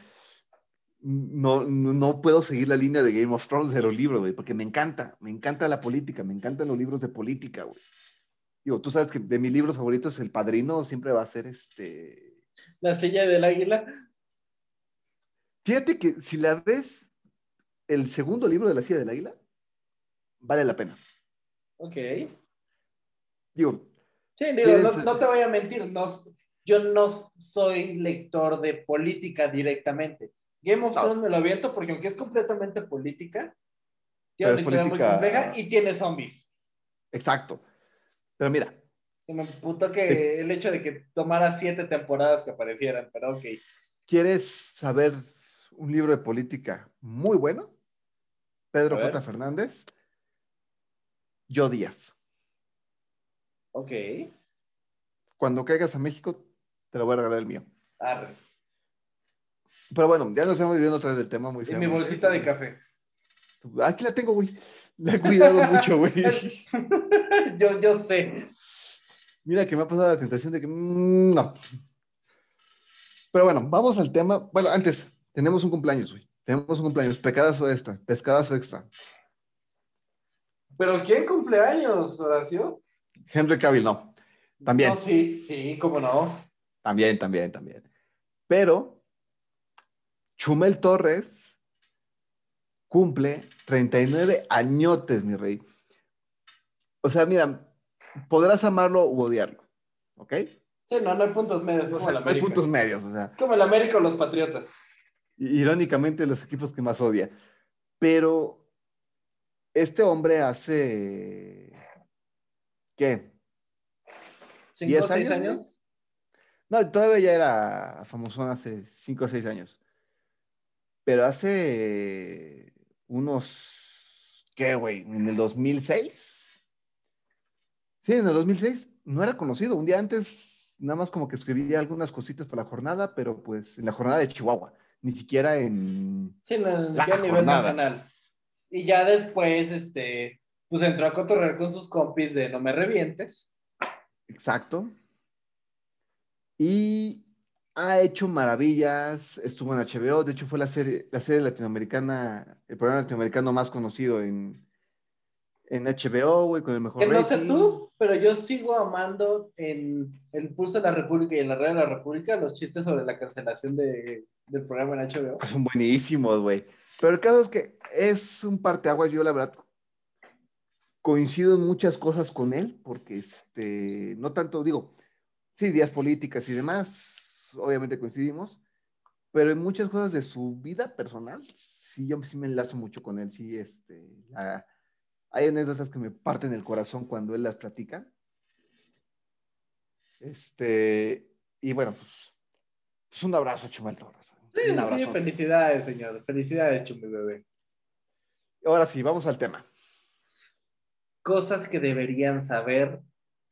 no, no, puedo seguir la línea de Game of Thrones de los libros, güey, porque me encanta, me encanta la política, me encantan los libros de política, güey. Tú sabes que de mis libros favoritos, El Padrino siempre va a ser este. La silla del águila. Fíjate que si la ves, el segundo libro de La Silla del Águila, vale la pena. Ok. Digo, Sí, digo, no, ¿Quieres- no te voy a mentir, no, yo no soy lector de política directamente. Game of No. Thrones me lo aviento porque aunque es completamente política, tiene una historia muy compleja y tiene zombies. exacto. Pero mira, Se me putó que el hecho de que tomara siete temporadas que aparecieran, pero ok. ¿quieres saber un libro de política muy bueno? Pedro. J. Fernández, Yo Díaz. Ok. Cuando caigas a México, te lo voy a regalar el mío. Arre. Pero bueno, ya nos estamos viendo otra vez del tema muy Y mi bolsita de café. Aquí la tengo, güey. La he cuidado [LAUGHS] mucho, güey. [LAUGHS] yo, yo sé. Mira que me ha pasado la tentación de que mm, no. Pero bueno, vamos al tema. Bueno, antes, tenemos un cumpleaños, güey. Tenemos un cumpleaños. Pecadazo extra. Pescadazo extra. ¿Pero quién cumpleaños, Horacio? Henry Cavill, no. También, No, sí, sí, cómo no. también, también, también. Pero Chumel Torres cumple 39 añotes, mi rey. O sea, mira, podrás amarlo u odiarlo, ¿ok? Sí, no, no hay puntos medios. Es O sea, no hay puntos medios, o sea. Es como el América o los Patriotas. Irónicamente los equipos que más odia. Pero este hombre hace, ¿qué? ¿Cinco o ¿Diez seis años? No, todavía ya era famosón hace 5 o 6 años. Pero hace unos, ¿qué, güey? ¿En el 2006? Sí, en el 2006 no era conocido. Un día antes, nada más como que escribía algunas cositas para la jornada, pero pues en la jornada de Chihuahua, ni siquiera en... Sí, a nivel nacional. Y ya después, este, pues entró a cotorrear con sus compis de No Me Revientes. Exacto. Y ha hecho maravillas, estuvo en HBO, de hecho fue la serie, la serie latinoamericana, el programa latinoamericano más conocido en, en HBO, güey, con el mejor Que no sé rating. tú, pero yo sigo amando en El Pulso de la República y en la Red de la República los chistes sobre la cancelación de, del programa en HBO. Son buenísimos, güey. Pero el caso es que es un parteaguas, yo la verdad coincido en muchas cosas con él, porque este, no tanto, digo, sí, ideas políticas y demás, obviamente coincidimos, pero en muchas cosas de su vida personal, sí, yo sí me enlazo mucho con él, sí, este, la- hay anécdotas que me parten el corazón cuando él las platica. Este, y bueno, pues, pues un abrazo, Chumel Torres. Sí, Un sí, abrazo. felicidades, señor. Felicidades, Chumi Bebé. Ahora sí, vamos al tema. Cosas que deberían saber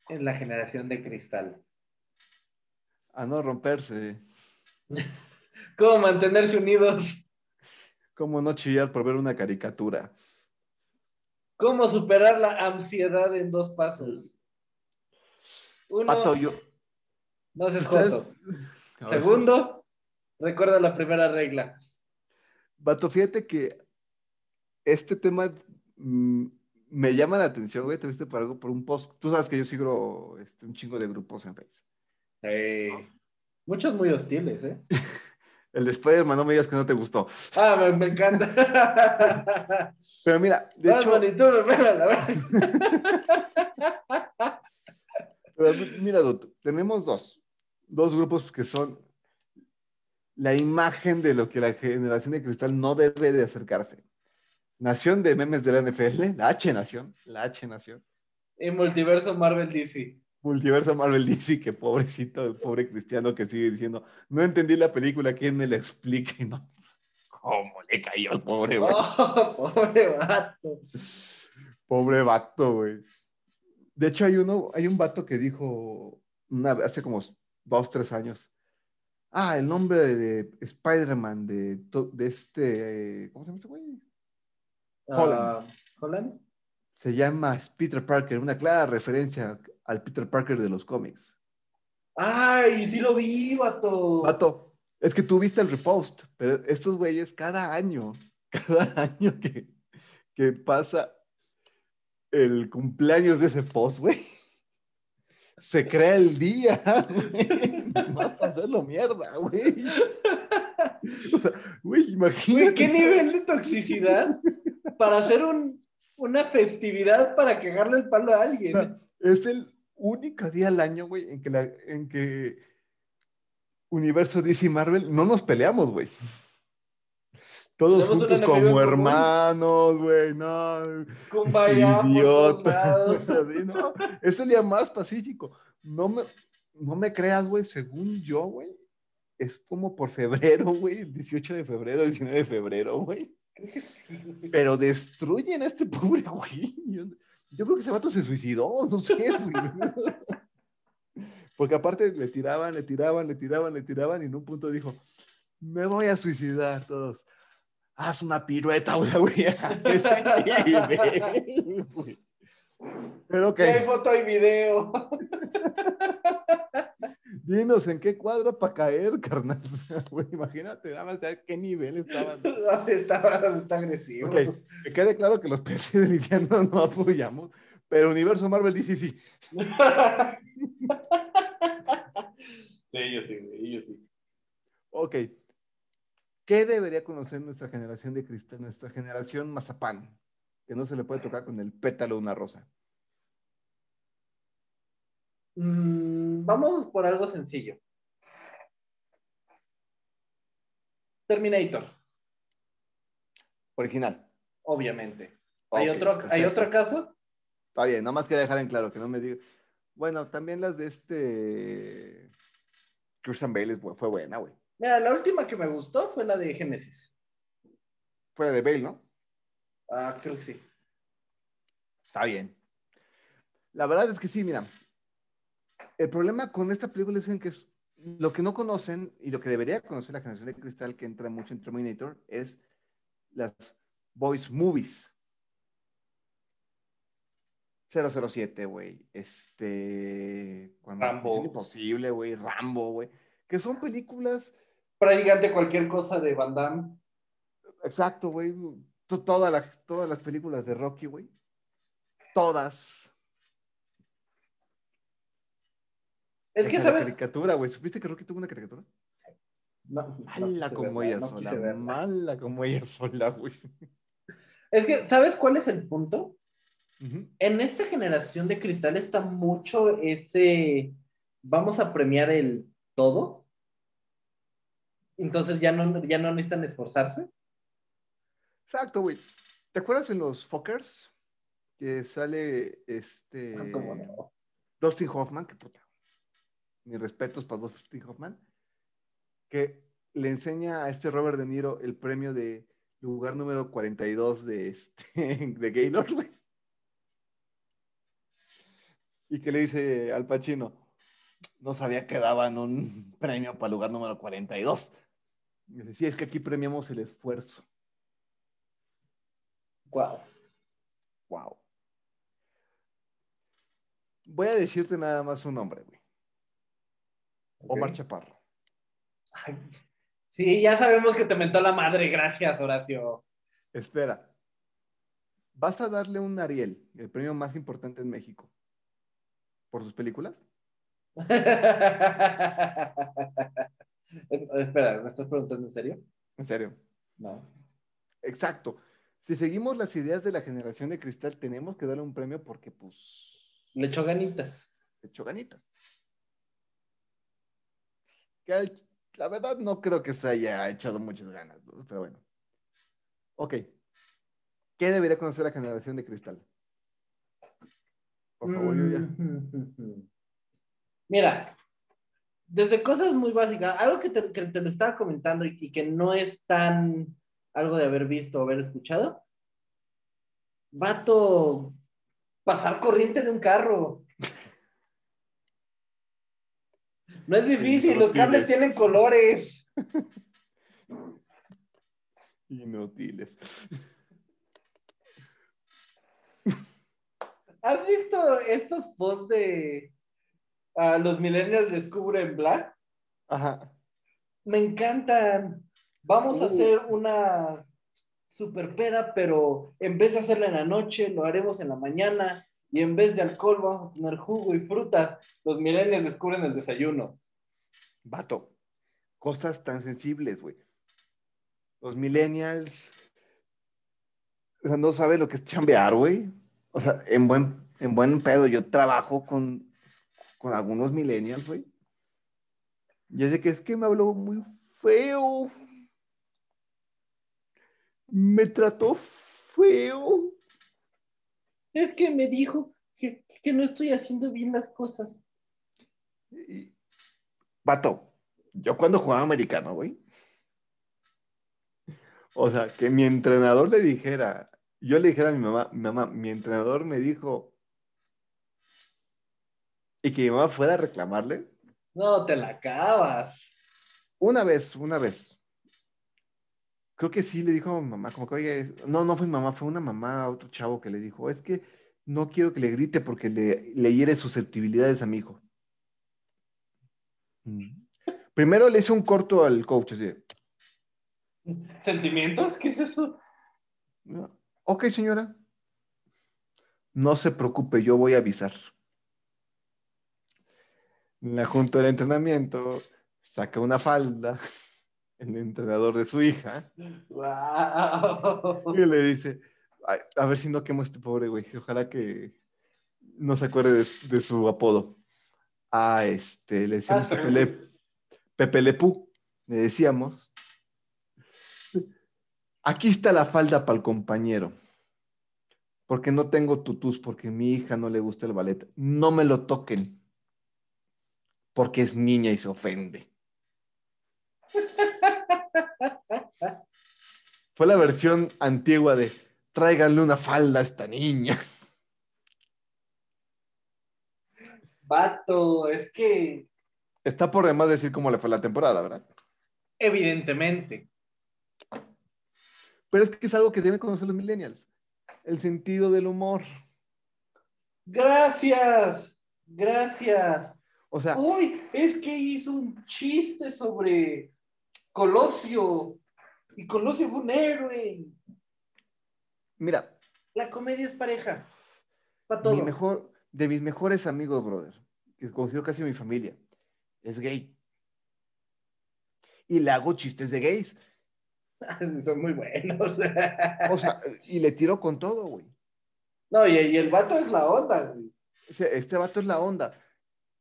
en la generación de cristal. A no romperse. [LAUGHS] ¿Cómo mantenerse unidos? ¿Cómo no chillar por ver una caricatura? ¿Cómo superar la ansiedad en dos pasos? Uno, Pato, yo. no seas ¿Ustedes- joto. Segundo, recuerda la primera regla. Vato, fíjate que este tema mm, me llama la atención, güey. Te viste por algo, por un post. Tú sabes que yo sigo este, un chingo de grupos en Facebook. Eh, muchos muy hostiles, ¿eh? [LAUGHS] El de Spider-Man, no me digas que no te gustó. Ah, me, me encanta. [LAUGHS] Pero mira, de hecho, Batman y tú, me la verdad. [LAUGHS] pero mira, Dude, tenemos dos. Dos grupos que son la imagen de lo que la generación de cristal no debe de acercarse. Nación de memes de la NFL, la H Nación, la H Nación. Y multiverso Marvel DC. Multiverso Marvel [LAUGHS] DC, que pobrecito, el pobre cristiano que sigue diciendo, no entendí la película, ¿quién me la explique? [LAUGHS] No. ¿Cómo le cayó al pobre, [LAUGHS] güey? Oh, pobre vato. Pobre vato, güey. De hecho, hay uno, hay un vato que dijo una, hace como dos, tres años. Ah, el nombre de Spider-Man de, de este, ¿cómo se llama este güey? Holland. Ah, Holland. Se llama Peter Parker, una clara referencia al Peter Parker de los cómics. Ay, sí lo vi, vato. Vato, es que tú viste el repost, pero estos güeyes cada año, [LAUGHS] cada año que, que pasa el cumpleaños de ese post, güey, se crea el día, [LAUGHS] güey, más para hacerlo mierda, güey. O sea, güey, imagínate. Güey, ¿qué nivel de toxicidad para hacer un, una festividad para cagarle el palo a alguien? Es el único día al año, güey, en que, la, en que Universo DC y Marvel no nos peleamos, güey. Todos juntos como hermanos, güey, no. Kumbaya por todos idiota. lados. [LAUGHS] No, es el día más pacífico. No me, no me creas, güey, según yo, güey, es como por febrero, güey, el 18 de febrero, 19 de febrero, güey. Pero destruyen a este pobre güey. Yo, creo que ese vato se suicidó, [LAUGHS] no sé, güey. Porque aparte le tiraban, le tiraban, le tiraban, le tiraban y en un punto dijo, me voy a suicidar todos. Haz una pirueta, [LAUGHS] güey, [LAUGHS] güey. Pero ok, Sí hay foto y video. Dinos en qué cuadro para caer, carnal. [LAUGHS] O sea, güey, imagínate, nada más a qué nivel estaban. [LAUGHS] No, sí, está, está agresivo. Ok, que quede claro que los [LAUGHS] peces del infierno no apoyamos, pero Universo Marvel dice sí. Sí, yo sí, yo sí. Ok. ¿Qué debería conocer nuestra generación de cristal, nuestra generación mazapán? Que no se le puede tocar con el pétalo de una rosa. Mm, vamos por algo sencillo. Terminator, Original. obviamente. ¿Hay, otro, ¿Hay otro caso? Está bien, nada más quería dejar en claro que no me diga. Bueno, también las de este. Christian Bale fue buena, güey. Mira, la última que me gustó fue la de Génesis. Fuera de Bale, ¿no? Ah, creo que sí. Está bien. La verdad es que sí, mira. El problema con esta película es que es lo que no conocen y lo que debería conocer la generación de cristal que entra mucho en Terminator es las voice movies. 007, güey. Este. Cuando Rambo. Misión Imposible, güey. Rambo, güey. Que son películas. Prácticamente cualquier cosa de Van Damme. Exacto, güey. To- Todas las, todas las películas de Rocky, güey. Todas. Es que, ¿sabes? caricatura, güey. ¿Supiste que Rocky tuvo una caricatura? No, Mala como ella no sola. verla. Mala como ella sola, güey. Es que, ¿sabes cuál es el punto? En esta generación de cristal está mucho ese. Vamos a premiar el todo. Entonces ya no, ya no necesitan esforzarse. Exacto, güey. ¿Te acuerdas en los Fockers? Que sale este. Ah, ¿Cómo no? Dustin Hoffman, que puta. Mis respetos para Dustin Hoffman. Que le enseña a este Robert De Niro el premio de lugar número 42 de, este, [LAUGHS] de Gaylord, güey. Y que le dice al Pacino, no sabía que daban un premio para lugar número 42. Y dice, sí, es que aquí premiamos el esfuerzo. Guau. Wow. Voy a decirte nada más un nombre, güey. Omar Ok. Chaparro. Ay, Sí, ya sabemos que te mentó la madre. Gracias, Horacio. Espera. ¿Vas a darle un Ariel, el premio más importante en México, por sus películas? [LAUGHS] Espera, ¿me estás preguntando en serio? En serio. No. Exacto. Si seguimos las ideas de la generación de cristal, tenemos que darle un premio porque, pues, Le echó ganitas. le echó ganitas. La verdad no creo que se haya echado muchas ganas, pero bueno. Ok. ¿Qué debería conocer la generación de cristal? Por favor, Yuya. Mm. Mira, desde cosas muy básicas, algo que te, que te lo estaba comentando y, y que no es tan algo de haber visto o haber escuchado. Vato, pasar corriente de un carro. No es difícil, los cables tienen colores. [LAUGHS] Inútiles. ¿Has visto estos posts de ah, los millennials descubren Black? Ajá. Me encantan. Vamos a Uh. hacer una super peda, pero en vez de hacerla en la noche, lo haremos en la mañana. Y en vez de alcohol, vamos a tener jugo y frutas. Los millennials descubren el desayuno. Vato. Cosas tan sensibles, güey. Los millennials. O sea, no saben lo que es chambear, güey. O sea, en buen, en buen pedo, yo trabajo con, con algunos millennials, güey. Y es de que es que me habló muy feo. Me trató feo. Es que me dijo que, que no estoy haciendo bien las cosas. Y- Vato, yo cuando jugaba americano, güey. O sea, que mi entrenador le dijera, yo le dijera a mi mamá, mi mamá, mi entrenador me dijo, y que mi mamá fuera a reclamarle, No, te la acabas. una vez, una vez. Creo que sí le dijo a mi mamá, como que, oye, no, no fue mi mamá, fue una mamá otro chavo que le dijo, es que no quiero que le grite porque le, le hiere susceptibilidades a mi hijo. Primero le hice un corto al coach, así, ¿Sentimientos? ¿Qué es eso? "No, ok, señora, no se preocupe, yo voy a avisar. En la junta de entrenamiento, saca una falda, [LAUGHS] el entrenador de su hija, Wow. Y le dice, "Ay, a ver si no quemo a este pobre güey. Ojalá que no se acuerde de, de su apodo. Ah, este, le decíamos Ah. Pepe, Le, Pepe Le decíamos. Aquí está la falda para el compañero. Porque no tengo tutús, porque a mi hija no le gusta el ballet. No me lo toquen. Porque es niña y se ofende. [LAUGHS] Fue la versión antigua de tráiganle una falda a esta niña. Vato, es que Está por demás decir cómo le fue la temporada, ¿verdad? evidentemente. Pero es que es algo que deben conocer los millennials. El sentido del humor. Gracias, gracias. O sea, Uy, es que hizo un chiste sobre Colosio. Y Colosio fue un héroe. mira, La comedia es pareja. Para todo. mi mejor, de mis mejores amigos, brother, que considero casi mi familia, es gay. Y le hago chistes de gays. [LAUGHS] Son muy buenos. O sea, y le tiro con todo, güey. no, y, y el vato es la onda, güey. Este vato es la onda.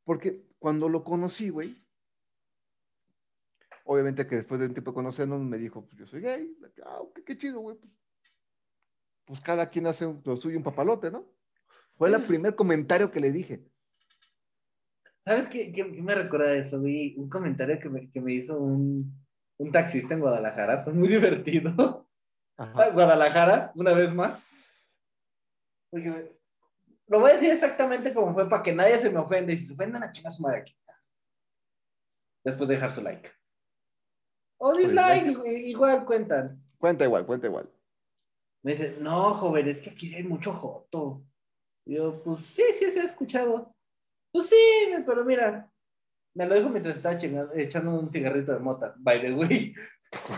Porque cuando lo conocí, güey, obviamente que después de un tiempo de conocernos me dijo, pues yo soy gay. Ah, qué chido, güey. Pues, pues cada quien hace un- lo suyo un papalote, ¿no? Fue el Sí. primer comentario que le dije. ¿Sabes qué, qué- qué me recuerda de eso, güey? Un comentario que me, que me hizo un, un taxista en Guadalajara. Fue muy [LAUGHS] divertido. Ajá. Guadalajara, una vez más. Porque lo voy a decir exactamente como fue para que nadie se me ofenda. Y si se ofenden, a chingar su madre aquí. Después de dejar su like. O dislike, igual cuentan. Cuenta igual, cuenta igual. Me dice, no, joven, es que aquí sí hay mucho joto. Y yo, pues sí, sí, se ha escuchado. Pues sí, pero mira, me lo dijo mientras estaba chingando- echando un cigarrito de mota, by the way. [LAUGHS]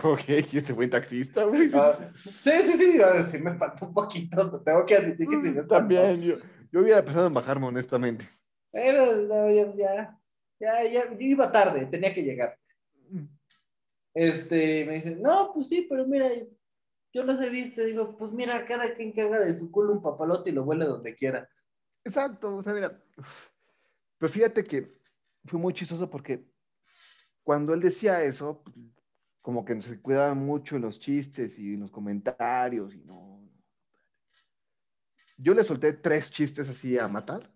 Ok, este buen taxista, güey. Ah, sí, sí, sí, ah, sí me espantó un poquito, tengo que admitir que sí me espantó. También, yo, yo hubiera pensado en bajarme, honestamente. Pero no, ya, ya, ya, yo iba tarde, tenía que llegar. Este, me dice, no, pues sí, pero mira, yo los he visto, digo, pues mira, cada quien haga de su culo un papalote y lo huele donde quiera. Exacto, o sea, mira. Pero fíjate que fue muy chistoso porque cuando él decía eso, pues, como que se cuidaban mucho los chistes y los comentarios y no. Yo le solté tres chistes así a matar.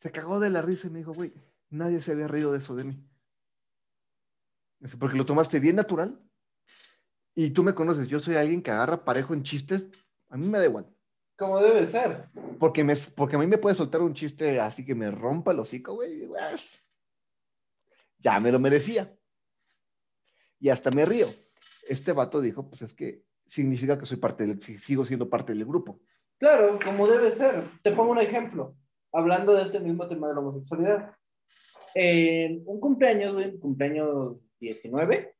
Se cagó de la risa y me dijo, güey, nadie se había reído de eso de mí. Porque lo tomaste bien natural. Y tú me conoces, yo soy alguien que agarra parejo en chistes. A mí me da igual. Como debe ser. Porque, me, porque a mí me puede soltar un chiste así que me rompa el hocico, güey. Ya me lo merecía. Y hasta me río. Este vato dijo, pues es que significa que soy parte del, sigo siendo parte del grupo. Claro, como debe ser. Te pongo un ejemplo. Hablando de este mismo tema de la homosexualidad. En un cumpleaños, güey, cumpleaños 19.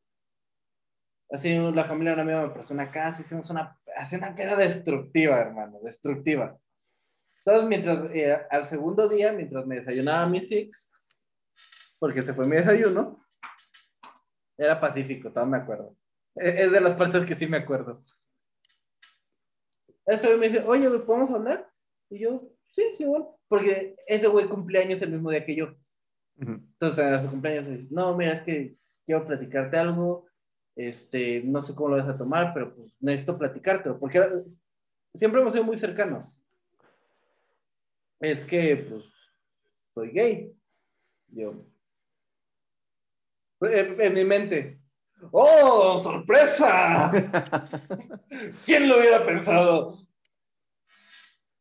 Así la familia de una prestó una casa, hicimos una, así una peda destructiva, hermano, destructiva. Entonces, mientras, eh, al segundo día, mientras me desayunaba mi six, porque se fue mi desayuno, era pacífico, todo me acuerdo. Es es de las partes que sí me acuerdo. Ese güey me dice, oye, ¿podemos hablar? Y yo, sí, sí, bueno. Porque ese güey cumpleaños el mismo día que yo. Entonces, a su cumpleaños, no, mira, es que quiero platicarte algo. Este, no sé cómo lo vas a tomar, pero pues necesito platicártelo. Porque siempre hemos sido muy cercanos. Es que, pues, soy gay. Yo. En, en mi mente. ¡Oh, sorpresa! [LAUGHS] ¿Quién lo hubiera pensado?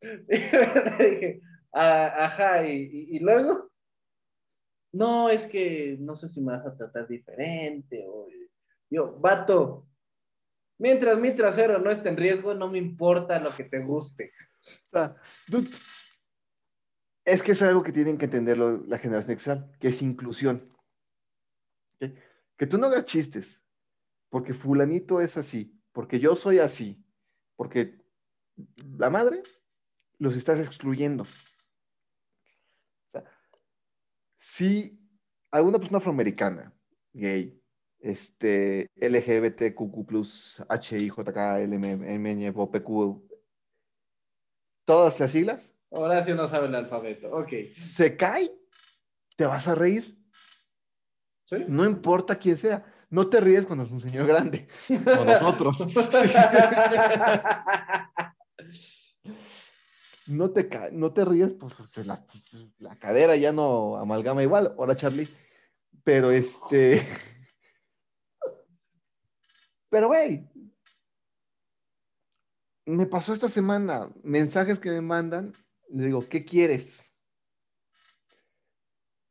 [LAUGHS] Le dije, "Ah, ajá, y, y- y luego, no, es que no sé si me vas a tratar diferente. O, yo, vato, mientras mi trasero no esté en riesgo, no me importa lo que te guste. Es que es algo que tienen que entender lo- la generación sexual, que es inclusión. Que tú no hagas chistes, porque fulanito es así, porque yo soy así, porque la madre los estás excluyendo. O sea, si alguna persona afroamericana, gay, este, LGBTQ+, HIJK, PQ, todas las siglas, Horacio no sabe el alfabeto. Ok. se cae, te vas a reír. ¿Sí? No importa quién sea. No te ríes cuando es un señor grande. O nosotros. [LAUGHS] no, te no te ríes, pues se la, la cadera ya no amalgama igual. Ahora, Charlie, Pero este. Pero, güey. Me pasó esta semana mensajes que me mandan. Le digo, ¿qué quieres?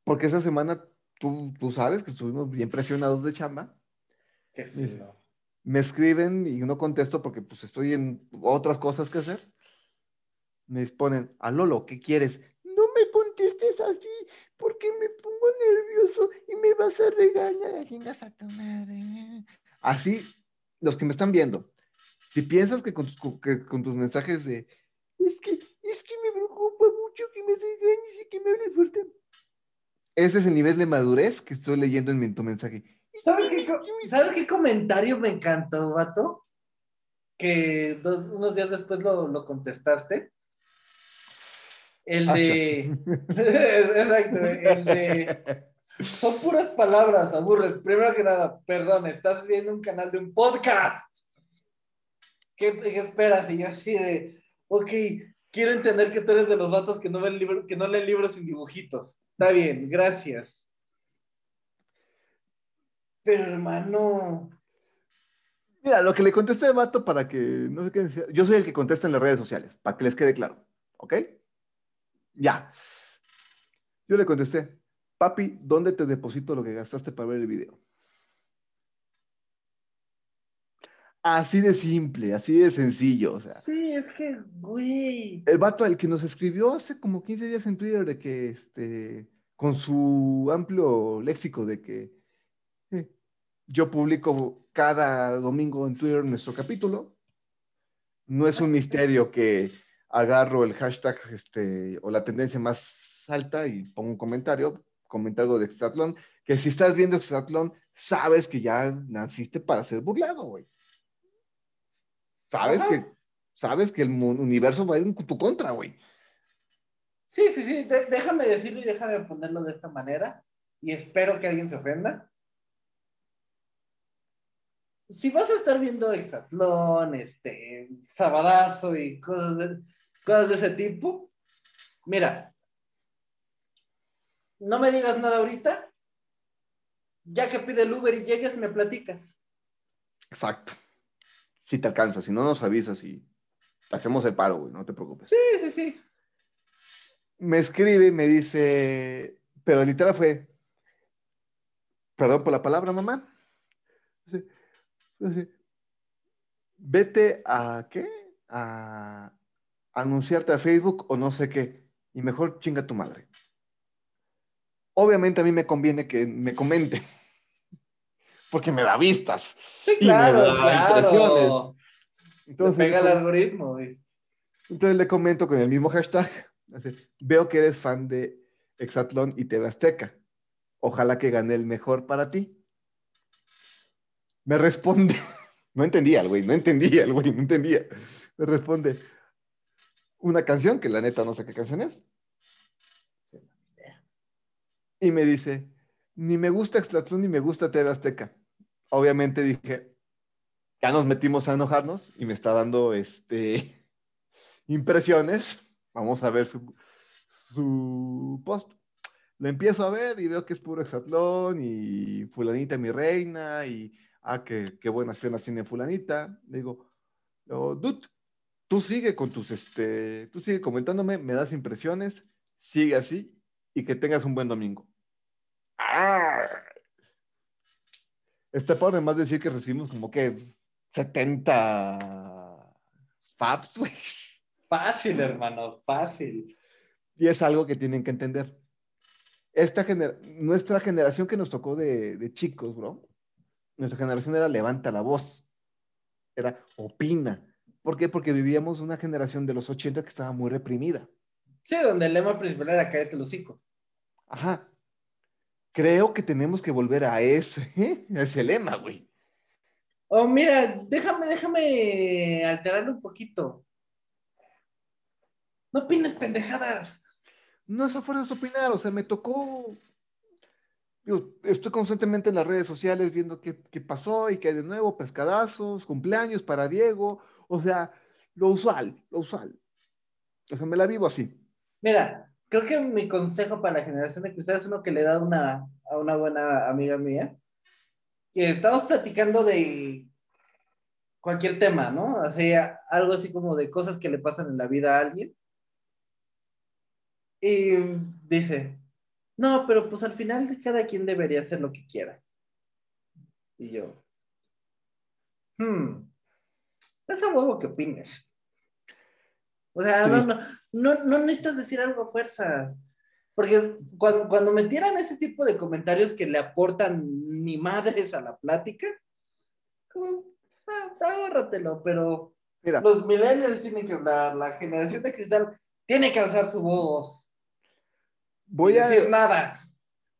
Porque esa semana tú, tú sabes que estuvimos bien presionados de chamba. Me escriben y no contesto porque pues estoy en otras cosas que hacer. Me ponen, a Lolo, ¿qué quieres? No me contestes así porque me pongo nervioso y me vas a regañar. A tu madre. Así, los que me están viendo, si piensas que con tus, que con tus mensajes de, es que, es que me preocupa mucho que me regañes y que me hables fuerte. Ese es el nivel de madurez que estoy leyendo en mi, tu mensaje. ¿Sabes qué, ¿Sabes qué comentario me encantó, vato? Que dos, unos días después lo, lo contestaste. El Ah, de. [LAUGHS] Exacto, el de. [LAUGHS] Son puras palabras, aburres. Primero que nada, perdón, estás viendo un canal de un podcast. ¿Qué, esperas? Y yo así de, ok, quiero entender que tú eres de los vatos que no, ven libro, que no leen libros sin dibujitos. Está bien, gracias. Pero hermano, Mira, lo que le contesté de vato para que no sé qué decía. Yo soy el que contesta en las redes sociales, para que les quede claro. ¿Ok? Ya. Yo le contesté, papi, ¿dónde te deposito lo que gastaste para ver el video? Así de simple, así de sencillo. O sea, sí, es que, güey. el vato el que nos escribió hace como 15 días en Twitter de que, este, con su amplio léxico de que eh, yo publico cada domingo en Twitter nuestro capítulo. No es un misterio que agarro el hashtag este, o la tendencia más alta y pongo un comentario, comenta algo de Exatlón, que si estás viendo Exatlón, sabes que ya naciste para ser burlado, güey. Sabes Ajá. que, sabes que el universo va a ir en tu contra, güey. Sí, sí, sí, de- déjame decirlo y déjame ponerlo de esta manera. Y espero que alguien se ofenda. Si vas a estar viendo Exatlón, este, Sabadazo y cosas de, cosas de ese tipo, mira, no me digas nada ahorita. Ya que pide el Uber y llegues, me platicas. Exacto. Si te alcanza, si no nos avisas y te hacemos el paro, güey, no te preocupes. Sí, sí, sí. Me escribe y me dice, pero literal fue, perdón por la palabra, mamá. Vete a qué? A anunciarte a Facebook o no sé qué. Y mejor chinga tu madre. Obviamente a mí me conviene que me comente. Porque me da vistas. Sí, Y me claro, da claro. impresiones. Entonces, pega el le- algoritmo, güey. entonces le comento con el mismo hashtag. así, Veo que eres fan de Exatlón y TV Azteca. Ojalá que gane el mejor para ti. Me responde. [LAUGHS] No entendía el güey, no entendía el güey, no entendía. Me responde una canción que la neta no sé qué canción es. Y me dice, ni me gusta Exatlón ni me gusta TV Azteca. Obviamente dije, ya nos metimos a enojarnos y me está dando este [LAUGHS] impresiones. Vamos a ver su, su post. Lo empiezo a ver y veo que es puro exatlón y fulanita mi reina y ah, qué, qué buenas piernas tiene fulanita. Le digo, "Oh, dude, tú sigue con tus, este, tú sigue comentándome, me das impresiones, sigue así y que tengas un buen domingo. Está por además decir que recibimos como que 70 faps, güey. Fácil, hermano, fácil. Y es algo que tienen que entender. Esta gener- nuestra generación que nos tocó de, de chicos, bro, nuestra generación era levanta la voz, era opina. ¿Por qué? Porque vivíamos una generación de los 80 que estaba muy reprimida. Sí, donde el lema principal era cállate el hocico. Ajá. Creo que tenemos que volver a ese, [LAUGHS] a ese lema, güey. Oh, mira, déjame, déjame alterarlo un poquito. No opines pendejadas. No es a fuerzas opinar, o sea, me tocó. Digo, estoy constantemente en las redes sociales viendo qué, qué pasó y qué hay de nuevo, pescadazos, cumpleaños para Diego, o sea, lo usual, lo usual. O sea, me la vivo así. Mira, creo que mi consejo para la generación de cristal es uno que le da una, a una buena amiga mía, que estamos platicando de cualquier tema, ¿no? Así, algo así como de cosas que le pasan en la vida a alguien. Y dice, no, pero pues al final cada quien debería hacer lo que quiera. Y yo, hmm, es a huevo que opines. O sea, no, no, no, no necesitas decir algo a fuerzas. Porque cuando, cuando me tiran ese tipo de comentarios que le aportan ni madres a la plática, como, ah, ahórratelo, pero Mira, los millennials tienen que hablar, la generación de cristal tiene que alzar su voz. voy a, decir nada.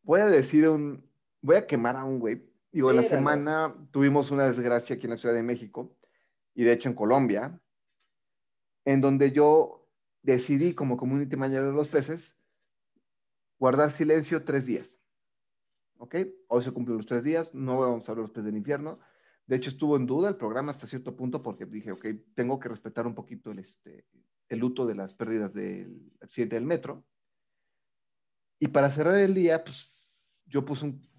voy a decir un, voy a quemar a un güey. Digo, la semana tuvimos una desgracia aquí en la Ciudad de México y de hecho en Colombia, en donde yo decidí como community manager de los peces guardar silencio tres días. ¿Ok? Hoy se cumplen los tres días, no vamos a hablar de los peces del infierno. De hecho, estuvo en duda el programa hasta cierto punto porque dije, ok, tengo que respetar un poquito el, este, el luto de las pérdidas del accidente del metro. Y para cerrar el día, pues yo puse un-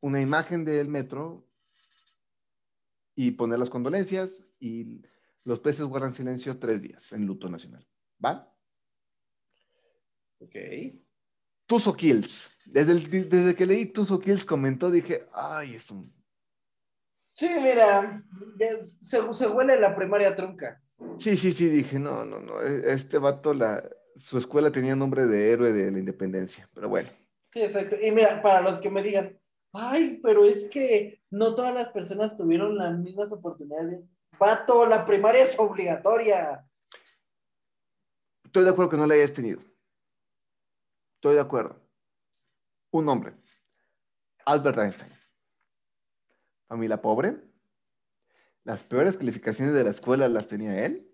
una imagen del metro y poner las condolencias y los peces guardan silencio tres días en luto nacional. ¿Va? Ok. Tuso Kills. Desde, el- desde que leí Tuso Kills comentó, dije, ay, es un... Sí, mira, se, se huele la primaria trunca. Sí, sí, sí, dije, no, no, no, e- este vato, la, su escuela tenía nombre de héroe de la independencia, pero bueno. Sí, exacto. Y mira, para los que me digan, ay, pero es que no todas las personas tuvieron las mismas oportunidades. Pato, la primaria es obligatoria. Estoy de acuerdo que no la hayas tenido. Estoy de acuerdo. Un hombre, Albert Einstein. Familia pobre. Las peores calificaciones de la escuela las tenía él.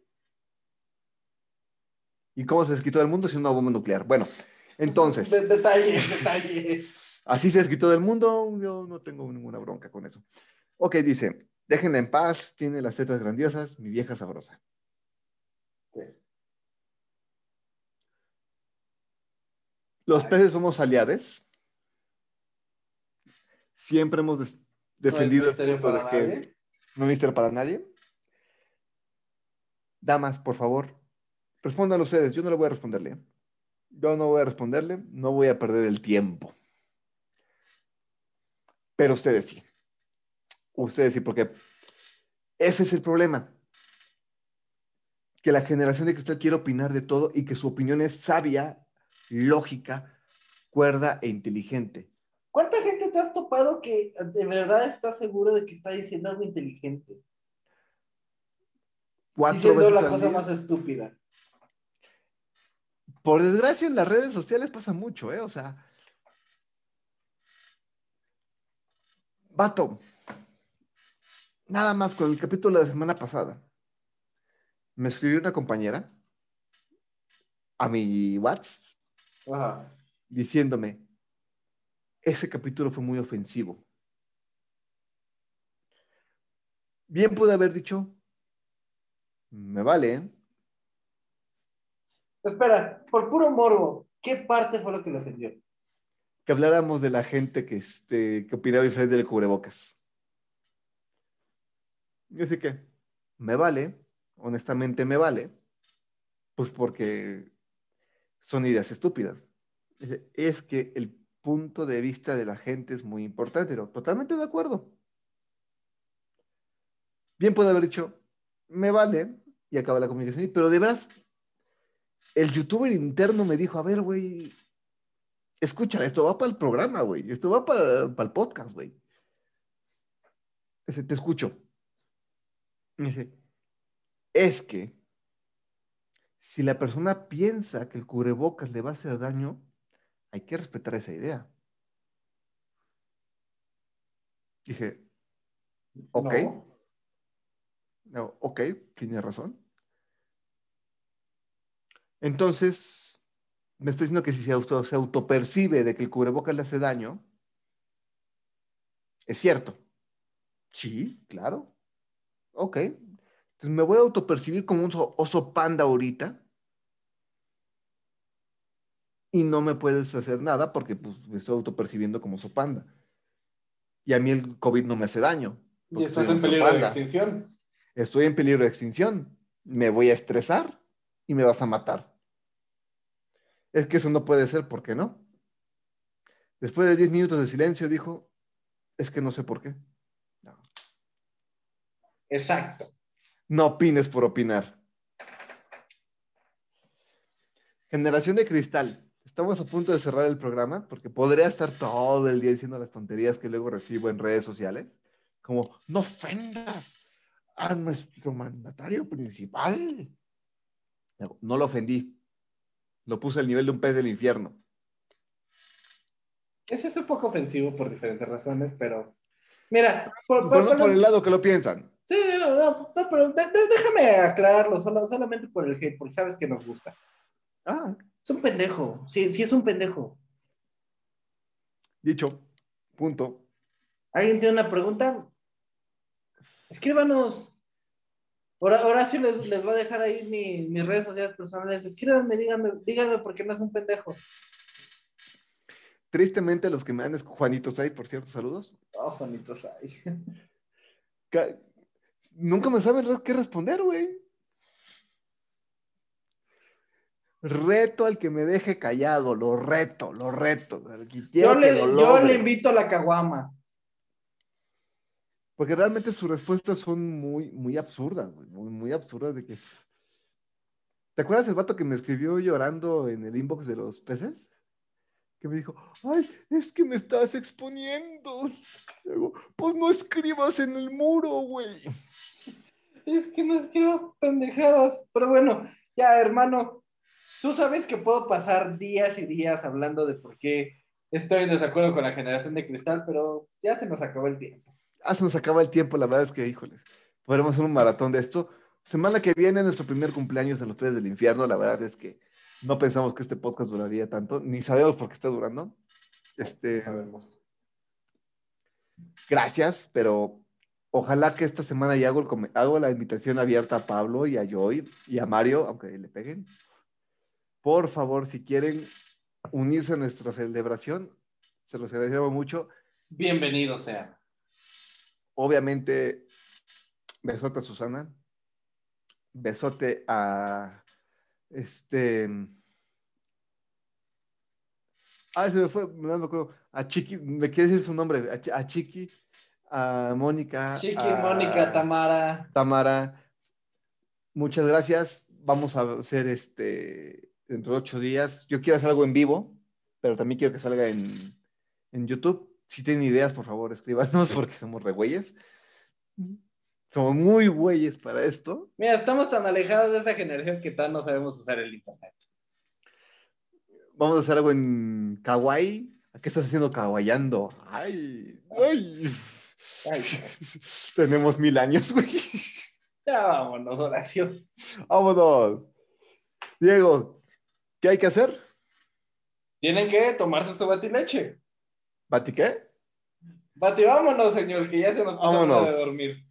¿Y cómo se desquitó del mundo sin una bomba nuclear? Bueno, entonces, De- detalle, detalle. [LAUGHS] así se desquitó del mundo. Yo no tengo ninguna bronca con eso. Ok, dice, déjenla en paz, tiene las tetas grandiosas, mi vieja sabrosa. Sí. Los peces somos aliados. Siempre hemos des- defendido No el punto de para que nadie. no para nadie. Damas, por favor, respondan ustedes. Yo no le voy a responderle. Yo no voy a responderle. No voy a perder el tiempo. Pero ustedes sí. Ustedes sí, porque ese es el problema. Que la generación de cristal quiere opinar de todo y que su opinión es sabia, lógica, cuerda e inteligente. ¿Cuánta gente te has topado que de verdad está seguro de que está diciendo algo inteligente? Diciendo la cosa día. más estúpida. Por desgracia, en las redes sociales pasa mucho, ¿eh? O sea, vato, nada más con el capítulo de la semana pasada. Me escribió una compañera a mi WhatsApp Ajá. diciéndome, ese capítulo fue muy ofensivo. Bien pude haber dicho, me vale, ¿eh? Espera, por puro morbo, ¿qué parte fue lo que le ofendió? que habláramos de la gente que, este, que opinaba diferente del cubrebocas. Y así que, me vale, honestamente me vale, pues porque son ideas estúpidas. Es que el punto de vista de la gente es muy importante, pero totalmente de acuerdo. Bien puede haber dicho, me vale, y acaba la comunicación, pero de veras, el youtuber interno me dijo, a ver, güey, escucha, esto va para el programa, güey. Esto va para, para el podcast, güey. Te escucho. Es que si la persona piensa que el cubrebocas le va a hacer daño, hay que respetar esa idea. Dije, ok, No. no, ok, tiene razón. Entonces, me está diciendo que si se, auto, se autopercibe de que el cubrebocas le hace daño, es cierto. Sí, claro. Ok. Entonces me voy a autopercibir como un oso, oso panda ahorita. y no me puedes hacer nada porque pues, me estoy autopercibiendo como sopanda. Y a mí el COVID no me hace daño. Y estás en peligro de extinción. Estoy en peligro de extinción. Me voy a estresar y me vas a matar. Es que eso no puede ser, ¿por qué no? Después de 10 minutos de silencio dijo, es que no sé por qué. Exacto. No opines por opinar. Generación de cristal. Estamos a punto de cerrar el programa porque podría estar todo el día diciendo las tonterías que luego recibo en redes sociales. Como, no ofendas a nuestro mandatario principal. No, lo ofendí. Lo puse al nivel de un pez del infierno. Ese es un poco ofensivo por diferentes razones, pero. Mira, por, por- el lado que lo piensan. Sí, no, no, no, pero de- de- déjame aclararlo, solo- solamente por el hate, porque sabes que nos gusta. Ah, Es un pendejo, sí, sí es un pendejo. dicho. Punto. ¿Alguien tiene una pregunta? Escríbanos. Hora- Horacio les, les va a dejar ahí mi- mis redes sociales personales. Escríbanme, díganme, díganme por qué no es un pendejo. Tristemente, los que me dan es Juanitos ahí, por cierto, saludos. Oh, Juanitos, ay. Ca- Nunca me saben qué responder, güey. Reto al que me deje callado, lo reto, lo reto. Yo, que le, lo yo logre. le invito a la caguama. Porque realmente sus respuestas son muy, muy absurdas, güey, muy, muy absurdas de que... ¿Te acuerdas el vato que me escribió llorando en el inbox de los peces? Que me dijo, ay, es que me estás exponiendo. Digo, pues no escribas en el muro, güey. Es que no escribas pendejadas. Pero bueno, ya, hermano. Tú sabes que puedo pasar días y días hablando de por qué estoy en desacuerdo con la generación de cristal, pero ya se nos acabó el tiempo. Ah, se nos acaba el tiempo, la verdad es que, híjole, podremos hacer un maratón de esto. Semana que viene, nuestro primer cumpleaños en los Tres del Infierno, la verdad es que no pensamos que este podcast duraría tanto, ni sabemos por qué está durando. Este, Sabemos. gracias, pero ojalá que esta semana ya hago, el hago la invitación abierta a Pablo y a Joy y a Mario, aunque le peguen. Por favor, si quieren unirse a nuestra celebración, se los agradecemos mucho. Bienvenido sea. Obviamente, besote a Susana. Besote a este. Ah, se me fue, no me acuerdo. A Chiqui, me quiere decir su nombre. A, a Chiqui, a Mónica. Chiqui, a Mónica, Tamara. Tamara. Muchas gracias. Vamos a hacer este dentro de ocho días. Yo quiero hacer algo en vivo, pero también quiero que salga en, en YouTube. Si tienen ideas, por favor, escríbanos [LAUGHS] porque somos re güeyes. Somos muy güeyes para esto. Mira, estamos tan alejados de esa generación que tal no sabemos usar el internet. Vamos a hacer algo en Kawaii. ¿A qué estás haciendo kawaiando? Ay, ay. Ay, [LAUGHS] Tenemos mil años, güey. ya vámonos, Horacio. Vámonos. Diego, ¿qué hay que hacer? Tienen que tomarse su batileche. ¿Bati qué? Bati, vámonos, señor, que ya se nos Vámonos. de dormir.